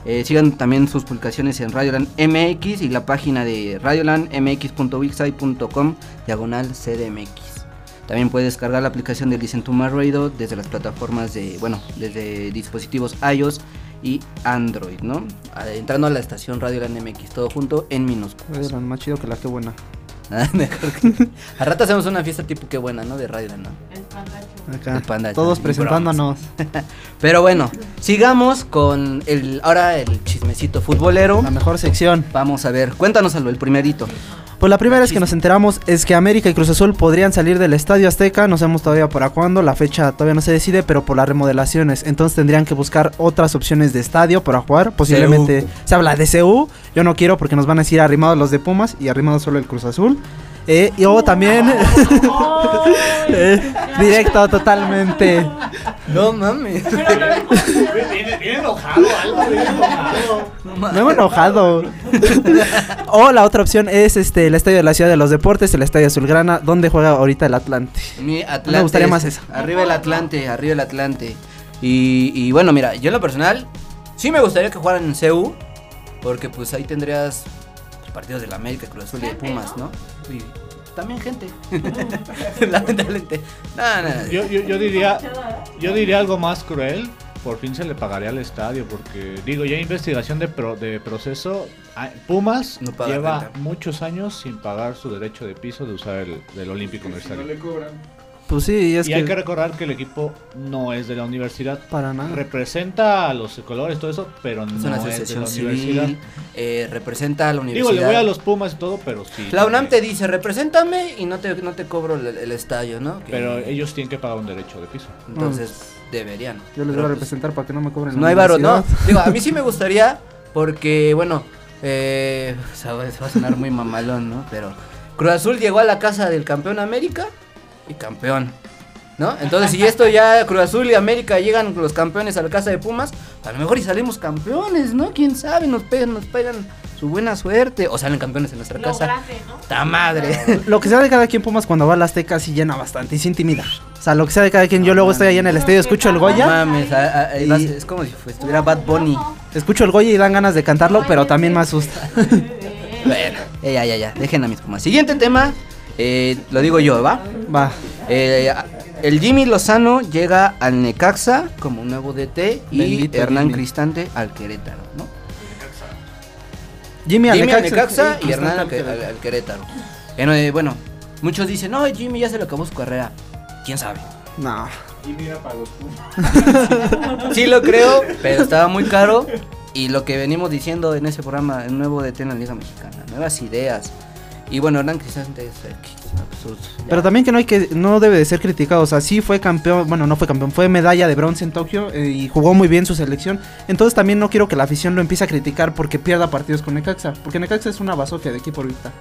Eh, sigan también sus publicaciones en Radioland MX y la página de radiolandmx.wixsite.com diagonal CDMX. También puedes descargar la aplicación de Listen to My Radio desde las plataformas de, bueno, desde dispositivos iOS y Android, ¿no? Ah, Entrando a la estación Radio Land MX, todo junto en minúsculas. Radioland, más chido que la que buena. Ah, mejor que- A rato hacemos una fiesta tipo que buena, ¿no? De Radio Land, ¿no? El pandacho. Acá. El Todos presentándonos. Pero bueno, sigamos con el ahora el chismecito futbolero. La mejor sección. Vamos a ver, cuéntanos algo, el primerito. Pues la primera vez que nos enteramos es que América y Cruz Azul podrían salir del Estadio Azteca. No sabemos todavía para cuándo. La fecha todavía no se decide, pero por las remodelaciones. Entonces tendrían que buscar otras opciones de estadio para jugar. Posiblemente se habla de CU. Yo no quiero porque nos van a decir arrimados los de Pumas y arrimados solo el Cruz Azul. Eh, y luego también. eh, directo totalmente. No mames. Viene, viene enojado, algo, viene enojado. Me he enojado. o la otra opción es este el estadio de la Ciudad de los Deportes, el estadio Azulgrana, donde juega ahorita el Atlante. Mi Atlante. Me gustaría más esa. Arriba el Atlante, arriba el Atlante. Y, y bueno, mira, yo en lo personal, sí me gustaría que jugaran en CU. Porque pues ahí tendrías partidos de la América, Cruz Azul y de Pumas, ¿no? También gente. Lamentablemente. No, no, no. Yo, yo, yo diría, yo diría algo más cruel. por fin se le pagaría al estadio, porque digo, ya investigación de, pro- de proceso, Pumas No lleva muchos años sin pagar su derecho de piso de usar el del Olímpico Si no Universitario. le cobran. Pues sí, es y que, hay que recordar que el equipo no es de la universidad. para nada. Representa a los colores, todo eso, pero Es no una es de la universidad. civil, eh, representa a la Digo, universidad. le voy a los Pumas y todo, pero sí. La UNAM te dice, represéntame y no te, no te cobro el, el estadio, ¿no? Que- Pero ellos tienen que pagar un derecho de piso. Entonces, deberían. Yo les voy a pues, representar para que no me cobren. No la hay varo, no. Digo, a mí sí me gustaría, porque, bueno, eh, o sea, va a sonar muy mamalón, ¿no? Pero Cruz Azul llegó a la casa del campeón América y campeón, ¿no? Entonces, si esto ya Cruz Azul y América llegan los campeones a la casa de Pumas, a lo mejor y salimos campeones, ¿no? ¿Quién sabe? Nos pegan, nos pegan su buena suerte. O salen campeones en nuestra Lo casa. grande, ¿no? ¡Ta madre! Lo que sea de cada quien Pumas cuando va a la Azteca sí llena bastante y se intimida. O sea, lo que sea de cada quien, yo luego estoy ahí en el estadio, escucho el No Goya, mames, a- a- a- Y- vas- es como si fue- estuviera Bad Bunny. escucho el Goya y dan ganas de cantarlo, pero también me asusta. Bueno, eh, ya, ya, ya, dejen a mis Pumas. Siguiente tema, eh, lo digo yo, ¿va? Va. Eh, el Jimmy Lozano llega al Necaxa como nuevo DT y Bendito Hernán Jimmy. Cristante al Querétaro, ¿no? Jimmy, al Jimmy al Necaxa, Necaxa sí, y Hernán al, Cristante al- al Querétaro. Bueno, eh, bueno, muchos dicen, no, Jimmy ya se le acabó su carrera. ¿Quién sabe? No. Y mira para los Pumas. Sí lo creo, pero estaba muy caro. Y lo que venimos diciendo en ese programa, el nuevo DT en la Liga Mexicana, nuevas ideas. Y bueno, Hernán Cristante es eh, absurdo. ya. Pero también que no hay que no debe de ser criticado, o sea, sí fue campeón, bueno, no fue campeón, fue medalla de bronce en Tokio eh, y jugó muy bien su selección. Entonces también no quiero que la afición lo empiece a criticar porque pierda partidos con Necaxa, porque Necaxa es una basofia de equipo ahorita.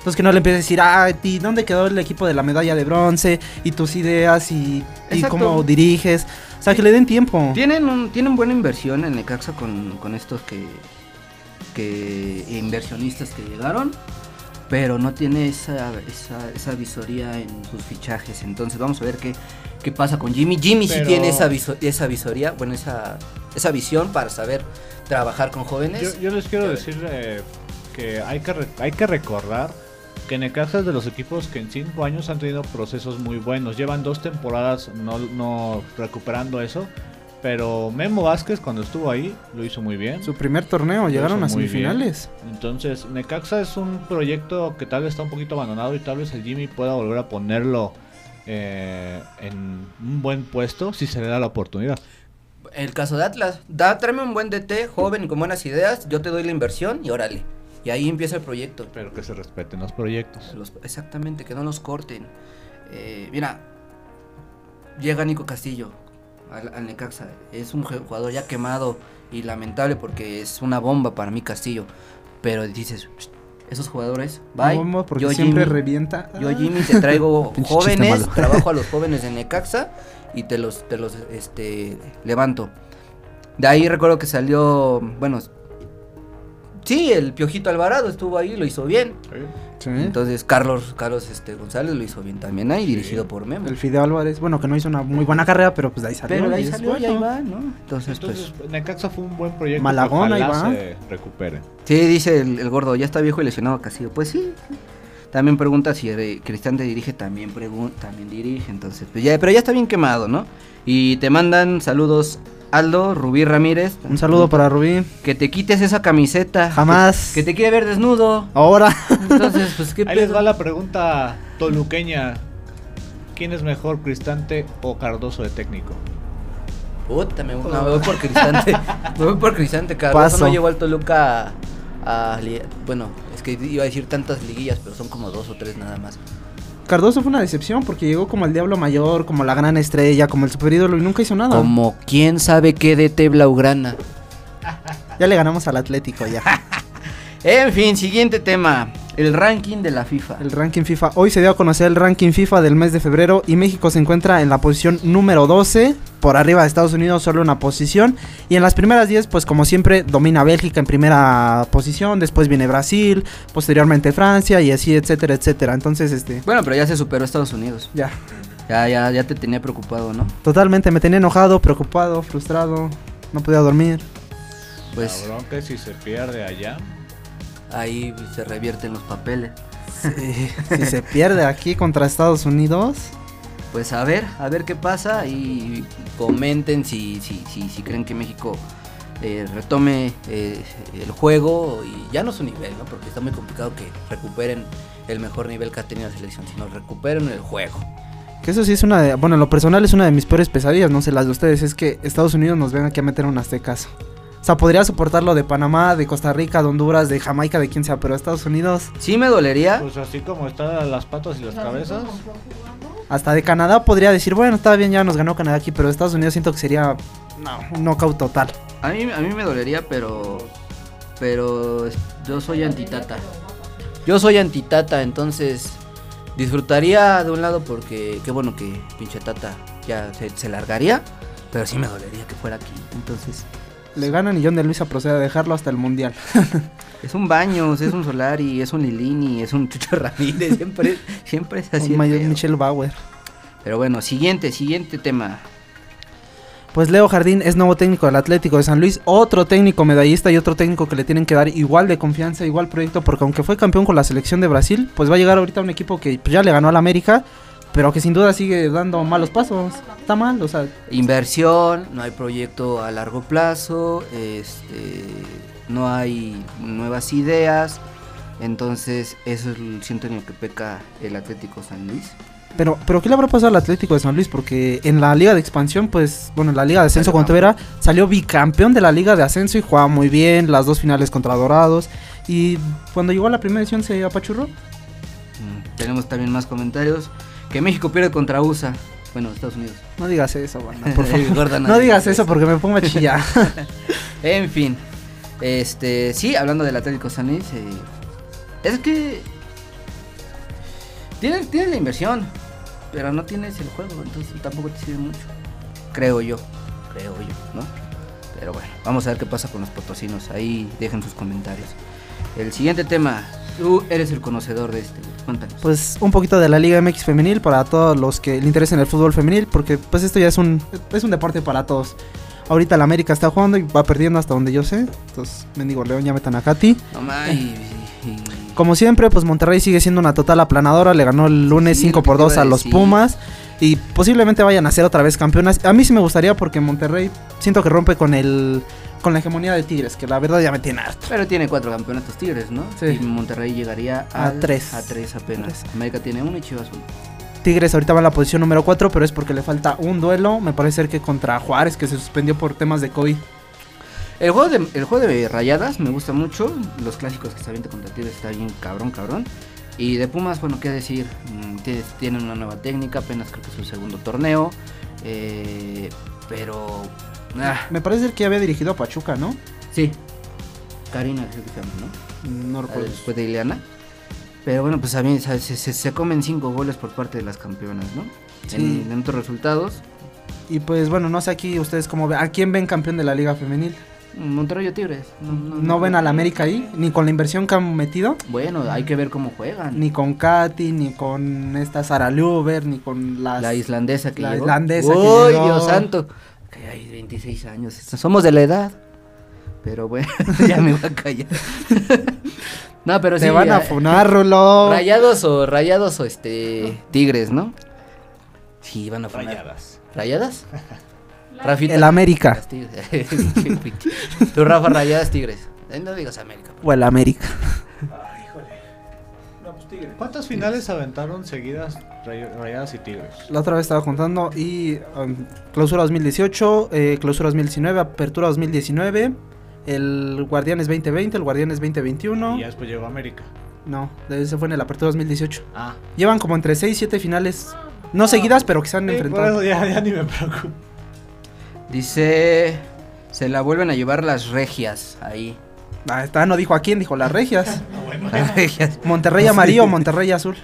Entonces que no le empiece a decir, ah, ¿y dónde quedó el equipo de la medalla de bronce? Y tus ideas y, y cómo diriges. O sea, que le den tiempo. Tienen, un, tienen buena inversión en Necaxa con, con estos que, que inversionistas que llegaron, pero no tiene esa, esa, esa visoría en sus fichajes. Entonces vamos a ver qué, qué pasa con Jimmy. Jimmy sí Pero- tiene esa, viso- esa visoría, bueno, esa, esa visión para saber trabajar con jóvenes. Yo, yo les quiero decir eh, que hay que, hay que recordar que Necaxa es de los equipos que en cinco años han tenido procesos muy buenos. Llevan dos temporadas no, no recuperando eso. Pero Memo Vázquez cuando estuvo ahí lo hizo muy bien. Su primer torneo, Lo llegaron a semifinales. Entonces, Necaxa es un proyecto que tal vez está un poquito abandonado y tal vez el Jimmy pueda volver a ponerlo eh, en un buen puesto si se le da la oportunidad. El caso de Atlas, da, tráeme un buen DT, joven y con buenas ideas, yo te doy la inversión y órale. Y ahí empieza el proyecto. Pero que se respeten los proyectos. Los- exactamente, que no los corten. Eh, mira, llega Nico Castillo al, al Necaxa. Es un jugador ya quemado y lamentable porque es una bomba para mí Castillo. Pero dices, "Psst, esos jugadores, bye. Vamos, porque yo siempre Jimmy, revienta. yo Jimmy te traigo jóvenes, trabajo a los jóvenes de Necaxa y te los, te los este, levanto. De ahí recuerdo que salió, bueno, sí, el Piojito Alvarado estuvo ahí, lo hizo bien. Sí. Entonces Carlos Carlos este González lo hizo bien también ahí, dirigido por Memo. El Fideo Álvarez, bueno, que no hizo una muy buena carrera, pero pues de ahí salió. Pero de ahí salió y ahí va, ¿no? Entonces, Entonces, pues Necaxa fue un buen proyecto. Malagón, ahí va. se recupere. sí, dice el, el gordo, ya está viejo y lesionado Castillo. Pues sí. También pregunta si eh, Cristian te dirige, también pregunta, también dirige, entonces, pues ya, pero ya está bien quemado, ¿no? Y te mandan saludos Aldo, Rubí Ramírez. Un saludo para Rubí. Que te quites esa camiseta. Jamás. Que, que te quiere ver desnudo. Ahora. Entonces, pues qué Ahí les va la pregunta toluqueña. ¿Quién es mejor, Cristante o Cardoso de técnico? Puta, me, no, me voy por Cristante. me voy por Cristante. Cardoso Paso. no llevó al Toluca a, Bueno, es que iba a decir tantas liguillas, pero son como dos o tres nada más. Cardoso fue una decepción porque llegó como el Diablo Mayor, como la gran estrella, como el super ídolo y nunca hizo nada. Como quién sabe qué DT Blaugrana. Ya le ganamos al Atlético ya. En fin, siguiente tema. El ranking de la FIFA. El ranking FIFA. Hoy se dio a conocer el ranking FIFA del mes de febrero y México se encuentra en la posición número 12, por arriba de Estados Unidos solo una posición. Y en las primeras 10, pues como siempre, domina Bélgica en primera posición, después viene Brasil, posteriormente Francia y así, etcétera, etcétera. Entonces, este, Bueno, pero ya se superó Estados Unidos. ya. Ya, ya, ya te tenía preocupado, ¿no? Totalmente, me tenía enojado, preocupado, frustrado, no podía dormir. Pues La bronca es si se pierde allá. Ahí se revierten los papeles. Sí, si se pierde aquí contra Estados Unidos, pues a ver, a ver qué pasa y comenten si, si, si, si creen que México eh, retome eh, el juego y ya no su nivel, ¿no? Porque está muy complicado que recuperen el mejor nivel que ha tenido la selección, sino recuperen el juego. Que eso sí es una de, bueno, en lo personal es una de mis peores pesadillas, no sé las de ustedes, es que Estados Unidos nos venga aquí a meter un aztecas. O sea, podría soportar lo de Panamá, de Costa Rica, de Honduras, de Jamaica, de quien sea, pero Estados Unidos, Sí me dolería, Pues así como están las patas y las cabezas. hasta de Canadá podría decir, bueno, está bien, ya nos ganó Canadá aquí, pero Estados Unidos siento que sería no, un knockout total. a mí, a mí me dolería, pero, pero yo soy antitata. Yo soy antitata, entonces disfrutaría de un lado porque qué bueno que pinche tata ya se, se largaría, pero sí me dolería que fuera aquí. Entonces, Le ganan y John de Luisa procede a dejarlo hasta el Mundial. es un Baños, es un Solari, es un Lilini, es un Chucho Ramírez, siempre, siempre es así. el Mayor. Michelle Bauer. Pero bueno, siguiente, siguiente tema. Pues Leo Jardín es nuevo técnico del Atlético de San Luis, otro técnico medallista y otro técnico que le tienen que dar igual de confianza, igual proyecto, porque aunque fue campeón con la selección de Brasil, pues va a llegar ahorita un equipo que pues, ya le ganó al América, pero que sin duda sigue dando malos pasos. Está mal, o sea, Inversión, no hay proyecto a largo plazo, este, no hay nuevas ideas. Entonces, eso es el- siento en lo que peca el Atlético San Luis. pero pero ¿qué le habrá pasado al Atlético de San Luis? Porque en la Liga de Expansión, pues, bueno, en la Liga de Ascenso Salió con Tevera, salió bicampeón de la Liga de Ascenso y jugaba muy bien, las dos finales contra Dorados. Y cuando llegó a la primera edición se apachurró. Mm, Tenemos también más comentarios. Que México pierde contra USA. Bueno, Estados Unidos. No digas eso, banda, por favor. No digas eso porque me pongo a chillar. En fin. Este, sí, hablando del Atlético San Luis, eh, es que tienes, tienes la inversión, pero no tienes el juego, entonces tampoco te sirve mucho. Creo yo, creo yo, ¿no? Pero bueno, vamos a ver qué pasa con los potosinos. Ahí dejen sus comentarios. El siguiente tema, tú eres el conocedor de este, cuéntanos. pues un poquito de la Liga MX femenil para todos los que le interesen el fútbol femenil, porque pues esto ya es un es un deporte para todos. Ahorita la América está jugando y va perdiendo hasta donde yo sé. Entonces, mendigo León ya metan a Katy. no más, y- Como siempre, pues Monterrey sigue siendo una total aplanadora. Le ganó el lunes Sí, 5 lo que por te 2 iba a los. Pumas. Y posiblemente vayan a ser otra vez campeonas. A mí sí me gustaría porque Monterrey siento que rompe con el con la hegemonía de Tigres, que la verdad ya me tiene harto. Pero tiene cuatro campeonatos Tigres, ¿no? Sí. Y Monterrey llegaría A al- tres. A tres apenas. Tres. América tiene uno y Chivas uno. Tigres ahorita va en la posición número 4, pero es porque le falta un duelo. Me parece ser que contra Juárez, que se suspendió por temas de COVID. El juego, de, el juego de rayadas me gusta mucho. Los clásicos que se avienta contra Tigres está bien cabrón, cabrón. Y de Pumas, bueno, qué decir. Mm, tiene- Tienen una nueva técnica, apenas creo que es su segundo torneo. Eh, pero. Ah, Me parece que había dirigido a Pachuca, ¿no? sí. Karina, creo que se llama, ¿no? No Ah, recuerdo. Después de Ileana. Pero bueno, pues a mí se, se- se comen cinco goles por parte de las campeonas, ¿no? Sí. En, en otros resultados, Y pues bueno, no sé aquí ustedes cómo ven. ¿A quién ven campeón de la Liga Femenil? Monterrey o Tigres. No, no- ¿No ven al América ahí? Ni con la inversión que han metido. Bueno, hay que ver cómo juegan. Ni con Katy, ni con esta Sara Luber, ni con las... La islandesa que La llegó. islandesa que Uy, llegó. Dios santo! Hay 26 años. Somos de la edad. Pero bueno, ya me voy a callar. no, pero sí. Te van a eh, funar, Rulo. Rayados o rayados o este tigres, ¿no? Sí, van a funar. Rayadas. ¿Rayadas? Rafita. El América. Tú, Rafa, rayadas tigres. No digas América. O el América. ¿Cuántas finales aventaron seguidas Ray- Rayadas y Tigres? La otra vez estaba contando y um, clausura 2018, eh, clausura 2019, apertura 2019, el Guardianes 2020, el Guardianes 2021. Y ya después llegó América. No, ese fue en el apertura 2018. Ah. Llevan como entre 6 y 7 finales, no seguidas, pero que se han Sí, por enfrentado. eso ya, ya ni me preocupo. Dice. Se la vuelven a llevar las regias ahí. Ah, está, no dijo a quién, dijo las regias. Monterrey amarillo o Monterrey azul.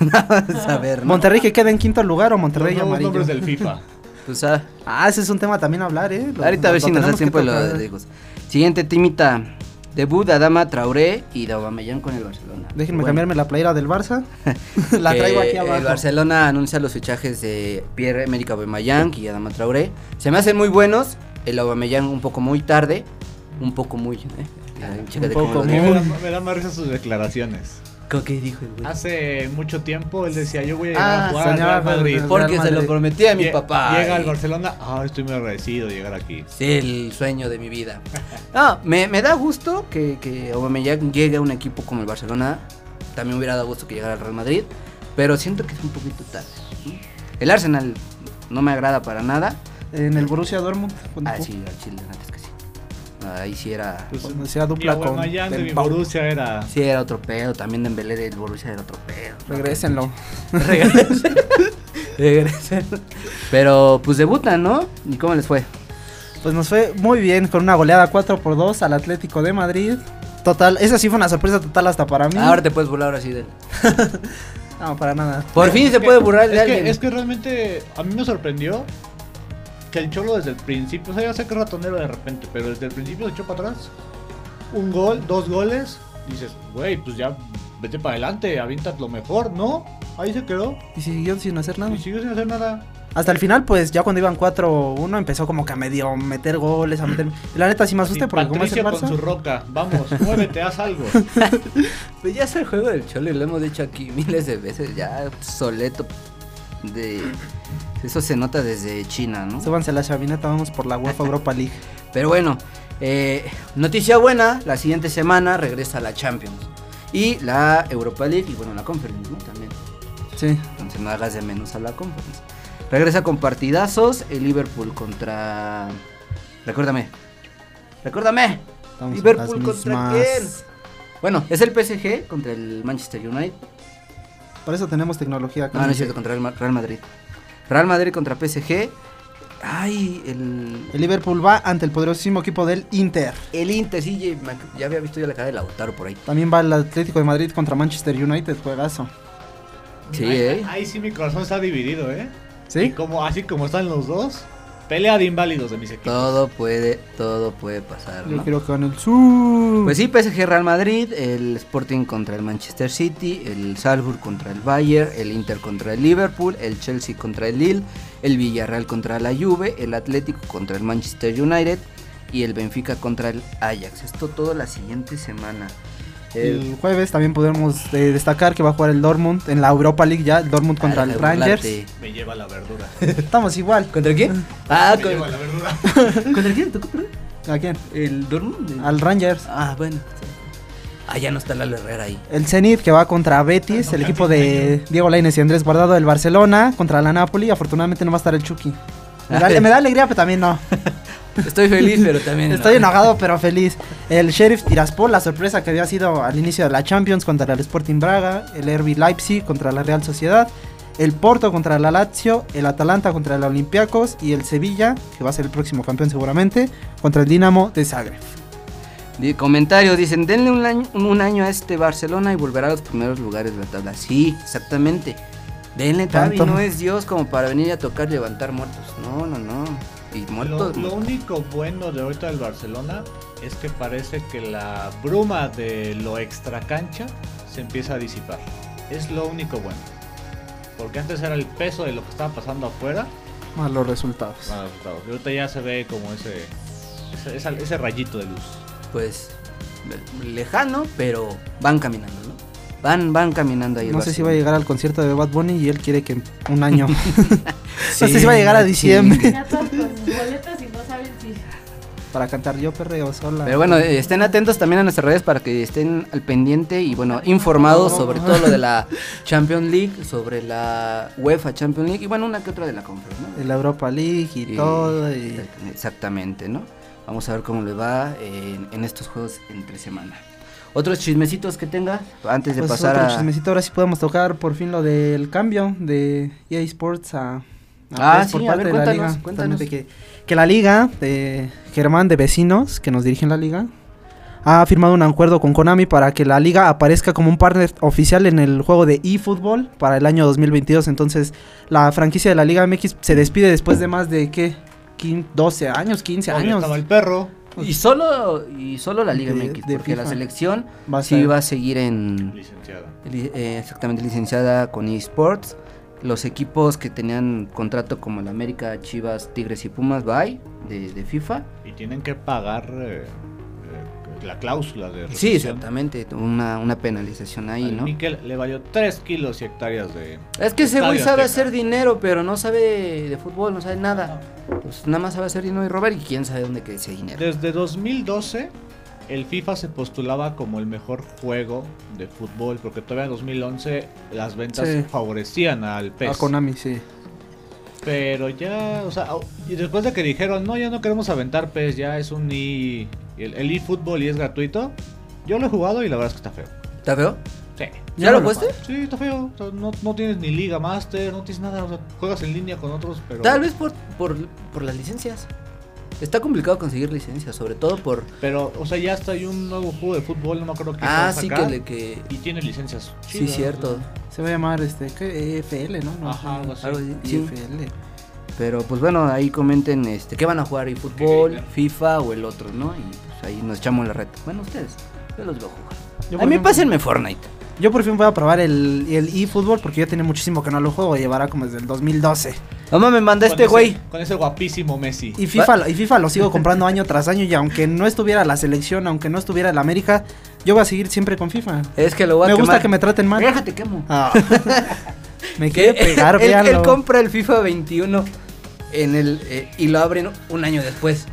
Vamos a ver, ¿no? Monterrey que queda en quinto lugar o Los Monterrey nuevos amarillo. nombres del FIFA. Pues, ah, Ah, ese es un tema también a hablar, eh. Lo- ahorita a ver si nos da tiempo de lo hijos. Siguiente timita. Debut de Adama Traoré y de Aubameyang con el Barcelona. Déjenme Bueno, cambiarme la playera del Barça. la traigo aquí abajo. El Barcelona anuncia los fichajes de Pierre-Emerick Aubameyang y Adama Traoré. Se me hacen muy buenos. El Aubameyang un poco muy tarde. Un poco muy... ¿eh? Ay, poco me, da, me da más risa sus declaraciones. ¿Qué- ¿Qué dijo el güey? Hace mucho tiempo él decía, yo voy a llegar Ah, a jugar al Real Madrid. Porque se lo prometí a mi Lle- papá. Llega al y- Barcelona, ah, estoy muy agradecido de llegar aquí. Sí, el sueño de mi vida. No, me, me da gusto que, que Aubameyang llegue a un equipo como el Barcelona. También hubiera dado gusto que llegara al Real Madrid. Pero siento que es un poquito tarde. El Arsenal no me agrada para nada. En el Borussia Dortmund. Ah, sí, al Chile, antes. Ahí sí era... Pues, hacía mi dupla con de mi. Borussia era... Sí, era otro pedo. También Dembélé del Borussia era otro pedo. Regrésenlo. Regresen. Regresen. Pero pues debutan, ¿no? ¿Y cómo les fue? Pues nos fue muy bien con una goleada 4 por 2 al Atlético de Madrid. Total, esa sí fue una sorpresa total hasta para mí. Ahora te puedes burlar así de él. No, para nada. Por fin se puede burlar de es alguien. Que, es que realmente a mí me sorprendió que el Cholo desde el principio, o sea, ya sé que es ratonero de repente, pero desde el principio se echó para atrás. Un gol, dos goles, dices, güey, pues ya vete para adelante, avientas lo mejor, ¿no? Ahí se quedó Y siguió sin hacer nada. y siguió sin hacer nada. Hasta el final, pues ya cuando iban 4-1 empezó como que a medio meter goles, a meter... La neta sí me asusté porque como es el con su roca, vamos, muévete, haz algo. Pues ya es el juego del cholo y lo hemos dicho aquí miles de veces, ya soleto de... Eso se nota desde China, ¿no? Súbanse a la chavineta, vamos por la UEFA Europa League. Pero bueno, eh, noticia buena, la siguiente semana regresa la Champions. Y la Europa League y bueno, la Conference, ¿no? También. Sí. Entonces no hagas de menos a la Conference. Regresa con partidazos, el Liverpool contra... Recuérdame. Recuérdame. Estamos Liverpool contra quién? Bueno, es el PSG contra el Manchester United. Por eso tenemos tecnología acá. No, no es cierto, contra el Real Madrid. Real Madrid contra PSG. Ay, el, El Liverpool va ante el poderosísimo equipo del Inter. el Inter, sí, ya, había visto ya la cara de Lautaro por ahí. También va el Atlético de Madrid contra Manchester United, juegazo. Sí, ahí, ¿eh? ahí sí mi corazón está dividido, ¿eh? Y ¿Sí? como, así como están los dos, pelea de inválidos de mis equipos. Todo puede, todo puede pasar, Yo quiero que gane el sur. Pues sí, PSG Real Madrid, el Sporting contra el Manchester City, el Salzburg contra el Bayern, el Inter contra el Liverpool, el Chelsea contra el Lille, el Villarreal contra la Juve, el Atlético contra el Manchester United y el Benfica contra el Ajax. Esto todo la siguiente semana. El- jueves también podemos eh, destacar que va a jugar el Dortmund en la Europa League ya, el Dortmund contra el. Rangers. Me lleva la verdura. Estamos igual. ¿Contra quién? Ah, Me con- lleva la verdura. ¿contra quién? ¿Tú contra? ¿A quién? ¿El Dortmund? Al Rangers. Ah, bueno. Ah, ya no está Lalo Herrera ahí. El Zenit que va contra Betis, el equipo de Diego Lainez y Andrés Guardado del Barcelona contra la Napoli. Afortunadamente no va a estar el Chucky. Me da, me da alegría, pero también no. Estoy feliz, pero también. Estoy no. enojado, pero feliz. El Sheriff Tiraspol, la sorpresa que había sido al inicio de la Champions contra el Sporting Braga. El RB Leipzig contra la Real Sociedad. El Porto contra la Lazio. El Atalanta contra el Olympiacos. Y el Sevilla, que va a ser el próximo campeón seguramente, contra el Dinamo de Zagreb. Comentarios dicen, denle un año, un año a este Barcelona y volverá a los primeros lugares de la tabla. Sí, exactamente. Denle, Tavi, no es Dios como para venir a tocar levantar muertos. No, no, no. Y Lo, muertos. lo único bueno de ahorita del Barcelona es que parece que la bruma de lo extra cancha se empieza a disipar. Es lo único bueno. Porque antes era el peso de lo que estaba pasando afuera. Malos resultados. malos resultados. Y ahorita ya se ve como ese, ese, ese rayito de luz. Pues le- lejano, pero van caminando, ¿no? Van, van caminando ahí. No sé si va a llegar al concierto de Bad Bunny y él quiere que un año. Sí, no sé si va a llegar a diciembre para cantar yo perreo sola. Pero bueno, eh, estén atentos también a nuestras redes para que estén al pendiente y bueno, informados sobre todo lo de la Champions League, sobre la UEFA Champions League y bueno, una que otra de la Conference, ¿no? de la Europa League y, Y- todo. Y... Exactamente, ¿no? Vamos a ver cómo le va en, en estos juegos entre semana. Otros chismecitos que tenga antes de Pues pasar otro a... chismecito, ahora sí podemos tocar por fin lo del cambio de EA Sports a, a Ah, PES por sí, a parte ver, de la cuéntanos, liga. cuéntanos. Que, que la liga de Germán de Vecinos, que nos dirigen la liga, ha firmado un acuerdo con Konami para que la liga aparezca como un partner oficial en el juego de eFootball para el año 2022. Entonces, la franquicia de la Liga MX se despide después de más de, ¿qué? 15, 12 años, 15 Obvio, años. Estaba el perro. Y solo, y solo la Liga De- MX, de porque la selección Va a sí va a seguir en... Licenciada. li- eh, exactamente licenciada con eSports. Los equipos que tenían contrato como el América, Chivas, Tigres y Pumas, bye, de, de FIFA. Y tienen que pagar eh, la cláusula de Sí, rescisión. exactamente, una, una penalización ahí, Al ¿no? Miquel le valió 3 kilos y hectáreas de... Es que ese güey sabe hacer dinero, pero no sabe de fútbol, no sabe nada. Pues nada más sabe hacer dinero y robar y quién sabe dónde queda ese dinero. Desde 2012, el FIFA se postulaba como el mejor juego de fútbol, porque todavía en 2011 las ventas Sí. favorecían al PES. A Konami, sí. Pero ya, o sea, au- y después de que dijeron, no, ya no queremos aventar PES, ya es un e... El, el eFootball y es gratuito. Yo lo he jugado y la verdad es que está feo. ¿Está feo? Sí. ¿Ya lo jugaste? Sí, está feo. O sea, no, no tienes ni Liga Master, no tienes nada. O sea, juegas en línea con otros, pero... Tal vez por, por, por las licencias. Está complicado conseguir licencias, sobre todo por... Pero, o sea, ya está hay un nuevo juego de fútbol, no me acuerdo qué Ah, sí, que, le, que... Y tiene licencias. Sí, cierto. Se va a llamar este, ¿qué? EFL, ¿no? no Ajá, algo así. Algo así, sí. EFL. Pero pues bueno, ahí comenten este qué van a jugar, y fútbol. FIFA o el otro, ¿no? Y pues ahí nos echamos la reta. Bueno, ustedes, yo los veo jugar. Yo a mí fin- pásenme Fortnite. Yo por fin voy a probar el el eFootball porque ya tiene muchísimo que no lo juego. Llevará como desde el 2012. Mamá me manda Con este ese- güey. Con ese guapísimo Messi. Y FIFA, y FIFA lo sigo comprando año tras año. Y aunque no estuviera la selección, aunque no estuviera el América, yo voy a seguir siempre con FIFA. Es que lo voy a Me gusta que me traten mal. Déjate quemo. Ah. me quiere pegar, él, él compra el FIFA 21 en el eh, y lo abren un año después.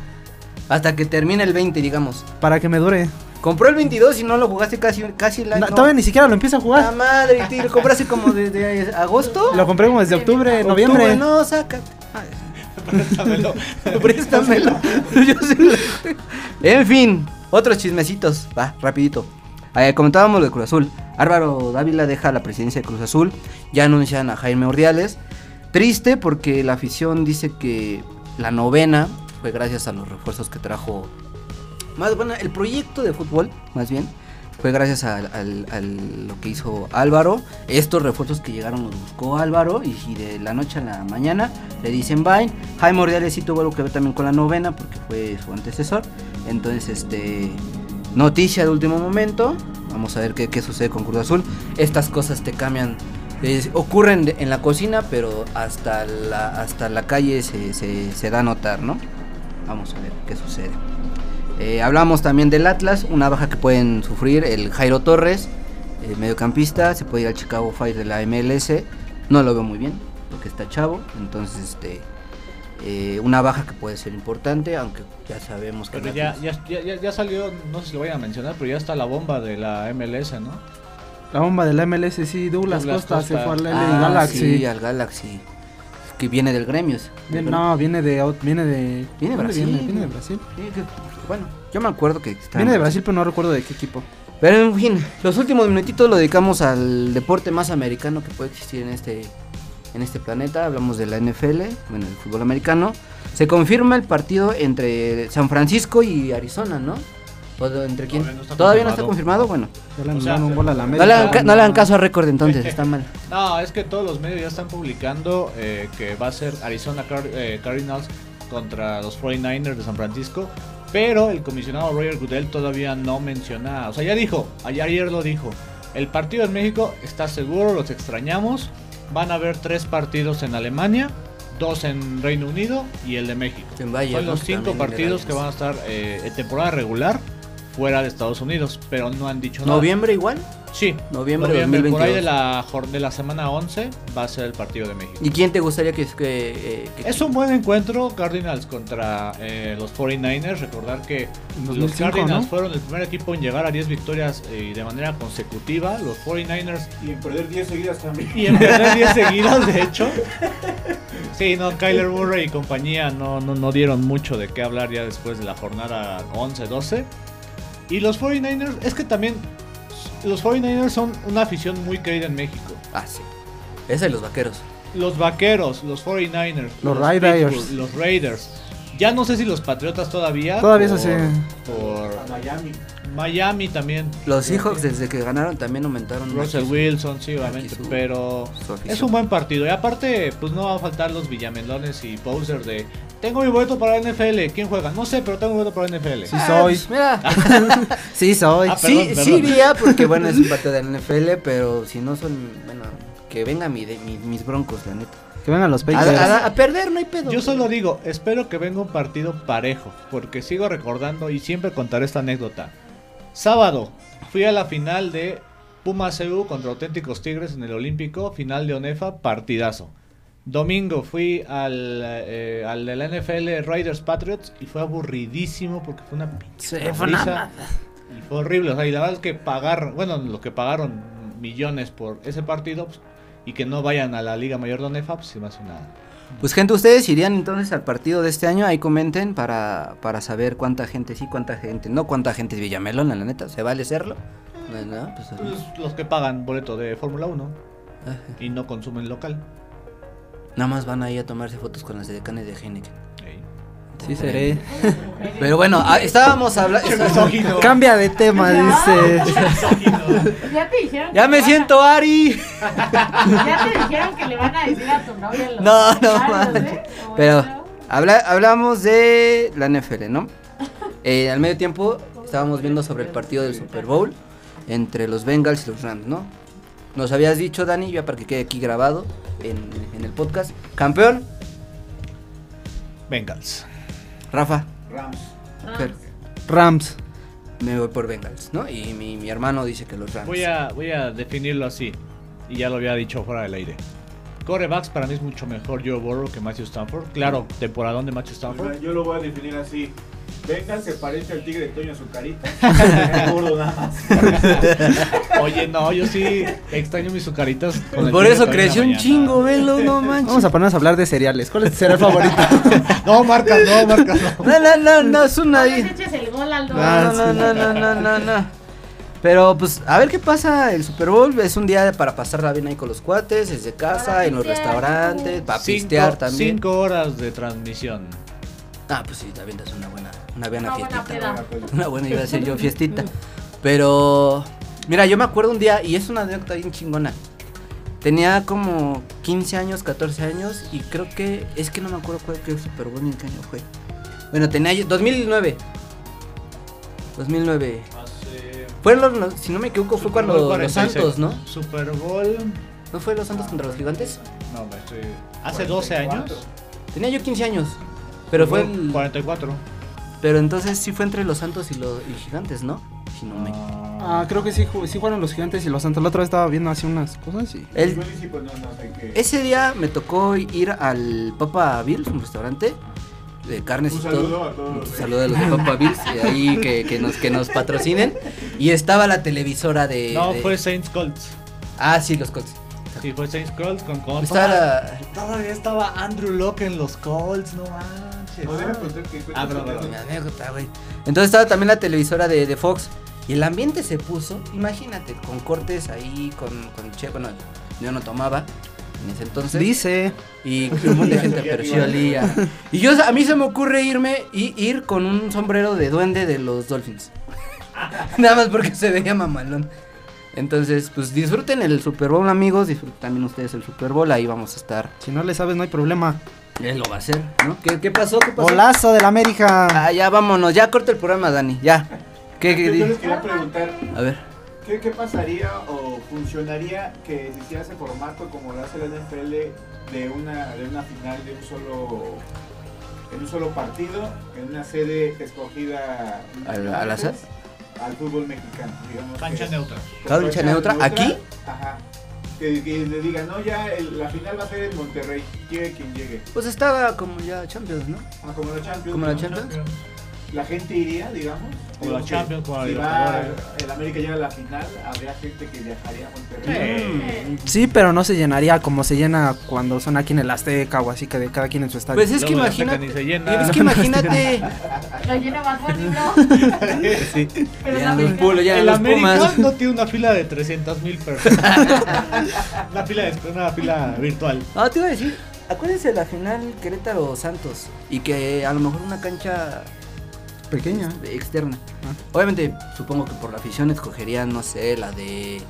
Hasta que termina el 20, digamos. Para que me dure. Compró el 22 y no lo jugaste casi, casi el año. No, Todavía ni siquiera lo empiezo a La jugar. madre, y lo compraste como desde agosto. Lo compré como desde octubre, Octubre, noviembre. No, saca. Préstamelo. Préstamelo. Yo sí lo- En fin, otros chismecitos. Va, rapidito. Eh, comentábamos lo de Cruz Azul. Álvaro Dávila deja la presidencia de Cruz Azul. Ya anuncian a Jaime Ordiales. Triste porque la afición dice que la novena fue gracias a los refuerzos que trajo. Bueno, el proyecto de fútbol, más bien, fue gracias al- lo que hizo Álvaro. Estos refuerzos que llegaron los buscó Álvaro y, y de la noche a la mañana le dicen bye. Jaime Ordiales sí tuvo algo que ver también con la novena porque fue su antecesor. Entonces, este noticia de último momento. Vamos a ver qué, sucede con Cruz Azul. Estas cosas te cambian. ocurren en la cocina, pero hasta la, hasta la calle se- se da a notar, ¿no? Vamos a ver qué sucede. Eh, hablamos también del Atlas, una baja que pueden sufrir el Jairo Torres, eh, mediocampista, se puede ir al Chicago Fire de la MLS. No lo veo muy bien, porque está chavo. Entonces, este eh, una baja que puede ser importante, aunque ya sabemos que Pero el ya, Atlas- ya, ya, ya salió, no sé si lo vayan a mencionar, pero ya está la bomba de la MLS, ¿no? La bomba del MLS, sí, Douglas, Douglas Costa, se Costa. fue al LA Ah, Galaxy. sí, al Galaxy. Que viene del gremio. no, viene de out- viene de Viene de ¿dónde Brasil. Viene, Viene de Brasil. Sí, que- bueno, yo me acuerdo que está Viene de Brasil, pero no recuerdo de qué equipo. Pero en fin, los últimos minutitos lo dedicamos al deporte más americano que puede existir en este en este planeta. Hablamos de la NFL, bueno, el fútbol americano. Se confirma el partido entre San Francisco y Arizona, ¿no? ¿O de- entre quién? Todavía no está Todavía no está confirmado. bueno. Ya le O sea, anularon un gol a la No le, hagan, ca- no le hagan caso a récord entonces, está mal. No, es que todos los medios ya están publicando eh, que va a ser Arizona Car- eh, Cardinals contra los 49ers de San Francisco. Pero el comisionado Roger Goodell todavía no menciona. O sea, ya dijo, ayer, ayer lo dijo. El partido en México está seguro, los extrañamos. Van a haber tres partidos en Alemania, dos en Reino Unido y el de México. En Bayern, Son los cinco partidos que van a estar eh, en temporada regular fuera de Estados Unidos, pero no han dicho nada. ¿Noviembre igual? Sí, Noviembre, noviembre, por ahí 2022. de la, jor- de la semana 11 va a ser el partido de México. ¿Y quién te gustaría que... que, eh, que- Es un buen encuentro Cardinals contra eh, los 49ers. Recordar que En los 2005, Cardinals ¿no? fueron el primer equipo en llegar a 10 victorias eh, de manera consecutiva. Los 49ers Y en perder 10 seguidas también. y en perder 10 seguidas, de hecho. Sí, no, Kyler Murray y compañía no, no, no dieron mucho de qué hablar ya después de la jornada 11-12. Y los 49ers, es que también los 49ers son una afición muy querida en México. Ah, sí. Esa y los vaqueros. Los vaqueros, los 49ers, Los Raiders. Pittsburgh, los Raiders. Ya no sé si los Patriotas todavía. Todavía es por- así. Por Miami. Miami también. Los Seahawks desde que ganaron también aumentaron. Russell. Wilson, sí, obviamente. Pero es un buen partido. Y aparte, pues no va a faltar los villamelones y posers de. Tengo mi boleto para la NFL. ¿Quién juega? No sé, pero tengo mi boleto para la NFL. Sí Ah, soy. pues, mira, Sí soy. Ah, sí, perdón, sí iría porque bueno es un partido de la NFL, pero si no son, bueno, que venga mi, de- mi- mis broncos, la neta. Que vengan los A, Patriots. a- a perder no hay pedo. Yo solo digo, espero que venga un partido parejo, porque sigo recordando y siempre contaré esta anécdota. Sábado, fui a la final de Pumas CU contra Auténticos Tigres en el Olímpico, final de ONEFA, partidazo. Domingo fui al, eh, al de la NFL Riders Patriots y fue aburridísimo porque fue una pinche Sí, fue una risa. Y fue horrible. O sea, y la verdad es que pagar, bueno, lo que pagaron millones por ese partido pues, y que no vayan a la Liga Mayor de ONEFA, pues se me hace una. Pues gente, ustedes irían entonces al partido de este año, ahí comenten para, para saber cuánta gente sí, cuánta gente no, cuánta gente es Villamelón, la neta, ¿se vale serlo? No, no, pues, Pues, los que pagan boleto de Fórmula 1 ajá. y no consumen local. Nada más van ahí a tomarse fotos con las decanes de Heineken. Sí seré. Pero bueno, ah, estábamos hablando... Cambia de tema, dice. Ya te dijeron Ya que me van siento Ari. Ya te dijeron que le van a decir a tu novia los No, no comentarios. ¿eh? Pero habla, hablamos de la NFL, ¿no? Eh, al medio tiempo estábamos viendo sobre el partido del Super Bowl entre los Bengals y los Rams, ¿no? Nos habías dicho, Dani, ya para que quede aquí grabado en, en el podcast. Campeón, Bengals. Rafa. Rams. Fer, Rams. me voy por Bengals, ¿no? Y mi, mi hermano dice que los Rams. Voy a, voy a definirlo así. Y ya lo había dicho fuera del aire. Corebacks para mí es mucho mejor Joe Burrow que Matthew Stanford. Claro, temporadón de Matthew O sea, Stanford. yo lo voy a definir así. Venga, se parece al tigre de Toño Azucarita. Gordo nada más. Oye, no, yo sí extraño mis sucaritas. con Por eso creció un mañana. chingo, velo, no manches. Vamos a ponernos a hablar de cereales. ¿Cuál es tu cereal favorito? No, marcas, no, marcas, no. No, no, no, no, es una... Al No, no, no, no, no, no, no. Pero pues a ver qué pasa el Super Bowl. Es un día para pasarla bien ahí con los cuates, desde casa, Para en los restaurantes, para pistear también. cinco horas de transmisión. Ah, pues sí, también es una buena, una buena Una buena fiestita. peda. Una buena, iba a decir yo, fiestita. Pero, mira, yo me acuerdo un día, y es una anécdota bien chingona. Tenía como 15 años, 14 años, y creo que, es que no me acuerdo cuál fue Super Bowl ni en qué año fue. Bueno, tenía yo, 2009. 2009. Fueron los, si no me equivoco, fue Super cuando los 46. Santos, ¿no? Super Bowl. ¿No fue los Santos contra los gigantes? No, me estoy. Hace 12 años. Tenía yo 15 años. Pero fue el- 44. Pero entonces sí fue entre los Santos y los y gigantes, ¿no? Si no me Ah, creo que sí, sí fueron los gigantes y los santos. La otra vez estaba viendo así unas cosas y. El- pues ese día me tocó ir al Papa Bills, un restaurante de carnes Un y saludo todo. a todos. Un saludo a los de Papa Bills y ahí que, que nos que nos patrocinen y estaba la televisora de, No, de- fue Saints Colts. Ah, sí, los Colts. Sí, fue Saints Colts con Colts. Estaba la- Todavía estaba Andrew Locke en los Colts, no manches. Cuenta Ah, mi anécdota, güey. Entonces estaba también la televisora de, de Fox y el ambiente se puso, imagínate, con cortes ahí con con che, bueno, yo no tomaba en ese entonces. Dice. Y un montón de gente, pero sí olía. Y yo, a mí se me ocurre irme y ir con un sombrero de duende de los Dolphins. Nada más porque se veía mamalón. Entonces, pues disfruten el Super Bowl, amigos. Disfruten también ustedes el Super Bowl. Ahí vamos a estar. Si no le sabes, no hay problema. Él lo va a hacer, ¿no? ¿Qué, qué pasó? ¿Qué pasó? Golazo del América. Ah, ya vámonos. Ya corta el programa, Dani. Ya. ¿Qué, qué Yo di- les quería preguntar, A ver. ¿qué, ¿qué pasaría o funcionaría que se hiciera ese formato como lo hace la NFL de una, de una final de un solo en un solo partido, en una sede escogida ¿Al- al azar? al fútbol mexicano, digamos. Cancha neutra. ¿Cancha neutra? ¿Aquí? Ajá. Que, que le digan, no, ya el- la final va a ser en Monterrey, llegue quien llegue. Pues estaba como ya Champions, ¿no? Ah, como la Champions. Como la. Champions. La gente iría, digamos. Como la Champions, Si va el América llega a la final, habría gente que viajaría a Monterrey. Sí, pero no se llenaría como se llena cuando son aquí en el Azteca o así que de cada quien en su estadio. Pues es que imagínate. Es que imagínate. Lo llena más bonito. Sí. Pero Ya la los pulos, ya el los América Pumas. no tiene una fila de 300 mil personas. una, fila de- una fila virtual. No, te iba a decir, acuérdense de la final Querétaro Santos y que a lo mejor una cancha pequeña. externa. Ah. Obviamente, supongo que por la afición escogerían, no sé, la de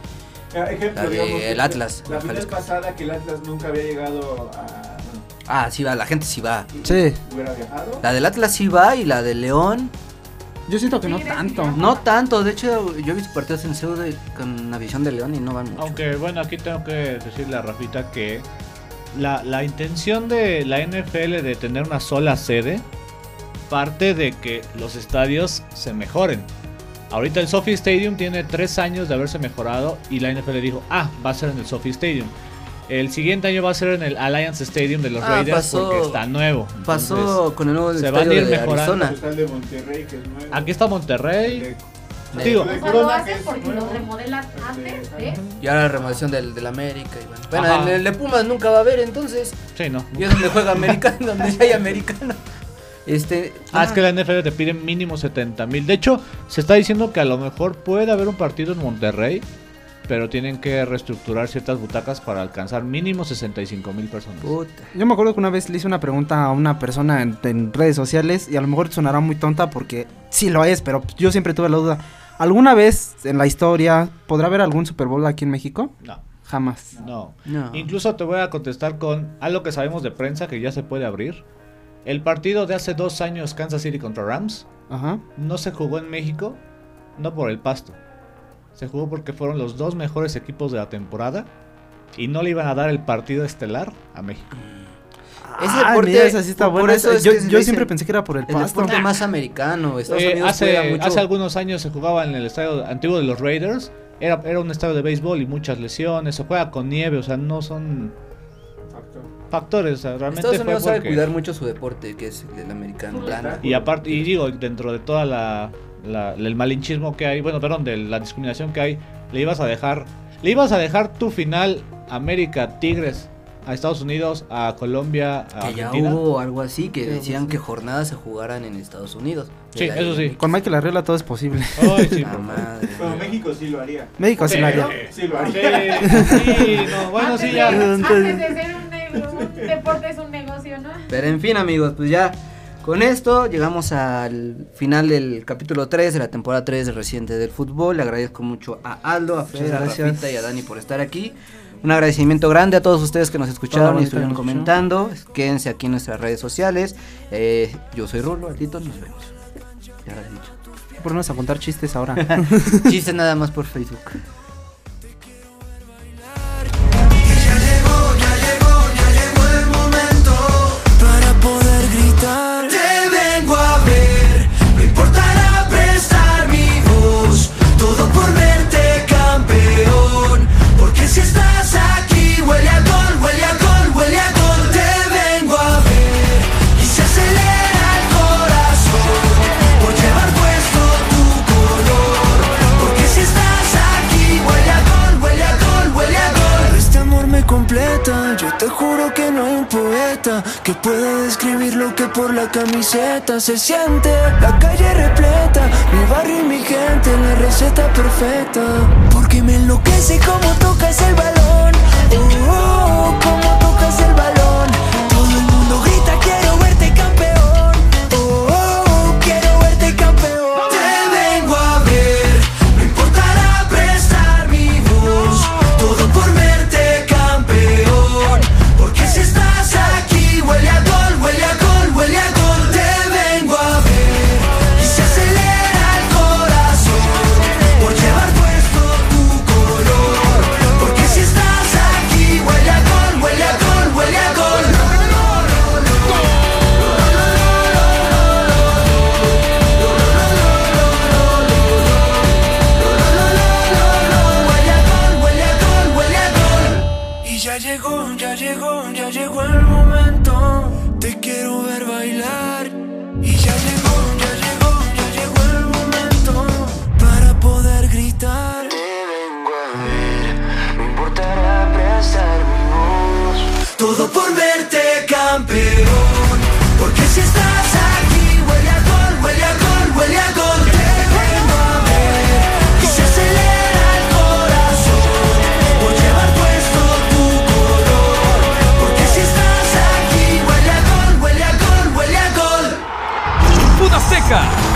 Ejemplo, La de digamos, el Atlas, La la final Jalisco. pasada que el Atlas nunca había llegado a. Ah, sí va, la gente sí va. Sí. hubiera viajado. La del Atlas sí va y la de León Yo siento que no tanto. No tanto, de hecho yo he visto partidos en Seúl con la visión de León y no van mucho. Aunque bueno, aquí tengo que decirle a Rafita que la, la intención de la NFL de tener una sola sede parte de que los estadios se mejoren. Ahorita el Sophie Stadium tiene tres años de haberse mejorado y la NFL dijo, ah, va a ser en el Sophie Stadium. El siguiente año va a ser en el Alliance Stadium de los Ah, Raiders pasó- porque está nuevo. Pasó Entonces, con el nuevo se van a estadio ir de mejorando. Arizona. Está el de Monterrey, que es nuevo. aquí está Monterrey. De- Digo, de O sea, lo hacen porque lo remodelan antes de. Y ahora la remodelación del, del América. Y bueno, Bueno, en el de Pumas nunca va a haber entonces. Sí, no. Y es donde juega americano, donde ya hay americano. Este. Ah, es que la NFL te pide mínimo 70 mil. De hecho, se está diciendo que a lo mejor puede haber un partido en Monterrey, pero tienen que reestructurar ciertas butacas para alcanzar mínimo 65 mil personas. Puta. Yo me acuerdo que una vez le hice una pregunta a una persona en, en redes sociales y a lo mejor sonará muy tonta porque sí lo es, pero yo siempre tuve la duda. ¿Alguna vez en la historia podrá haber algún Super Bowl aquí en México? No, Jamás. no. No. Incluso te voy a contestar con algo que sabemos de prensa que ya se puede abrir. El partido de hace dos años, Kansas City contra Rams, Ajá. no se jugó en México, no por el pasto. Se jugó porque fueron los dos mejores equipos de la temporada y no le iban a dar el partido estelar a México. Ese Ah, deporte, mira, esa sí está buena. eso es yo siempre pensé que era por el El pasto. deporte más americano. Estados Eh, Unidos hace, mucho. hace algunos años se jugaba en el estadio antiguo de los Raiders. Era, era un estadio de béisbol y muchas lesiones. Se juega con nieve, o sea, no son. Factores. O sea, realmente Estados fue Unidos sabe porque- cuidar mucho su deporte, que es el americano. Lana. Y aparte, y digo, dentro de toda la, la- el malinchismo que hay, bueno, perdón, de la discriminación que hay, le ibas a dejar, le ibas a dejar tu final América Tigres a Estados Unidos, a Colombia, a Que ya hubo algo así que Sí, decían sí. que jornadas se jugaran en Estados Unidos. Sí, eso sí. Con Michael Arreola todo es posible. Ay, sí, Ah, madre. Bueno, México sí lo haría. México sí lo haría. Sí lo Sí, haría. sí, no, bueno, antes sí, de- ya. Antes de ser un, nego- un deporte es un negocio, ¿no? Pero en fin, amigos, pues ya con esto llegamos al final del capítulo 3 de la temporada 3 de Residente del Fútbol. Le agradezco mucho a Aldo, a Fred, a. Rafita y a Dani por estar aquí. Un agradecimiento grande a todos ustedes que nos escucharon y estuvieron comentando. Quédense aquí en nuestras redes sociales. Eh, yo soy Rulo, Altito, nos vemos. Ya lo he dicho. Ponernos a contar chistes ahora. Chistes nada más por Facebook. Vengo no importará prestar mi voz, todo por verte campeón. Porque si estás aquí, huele a gol, huele a que no hay un poeta que pueda describir lo que por la camiseta se siente. La calle repleta, mi barrio y mi gente, la receta perfecta. Porque me enloquece como tocas el balón. Oh, como tocas el balón.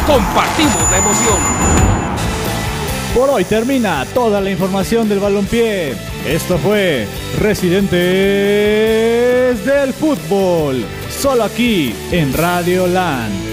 Compartimos la emoción. Por hoy termina toda la información del balompié. Esto fue Residentes del Fútbol, solo aquí en Radio Land.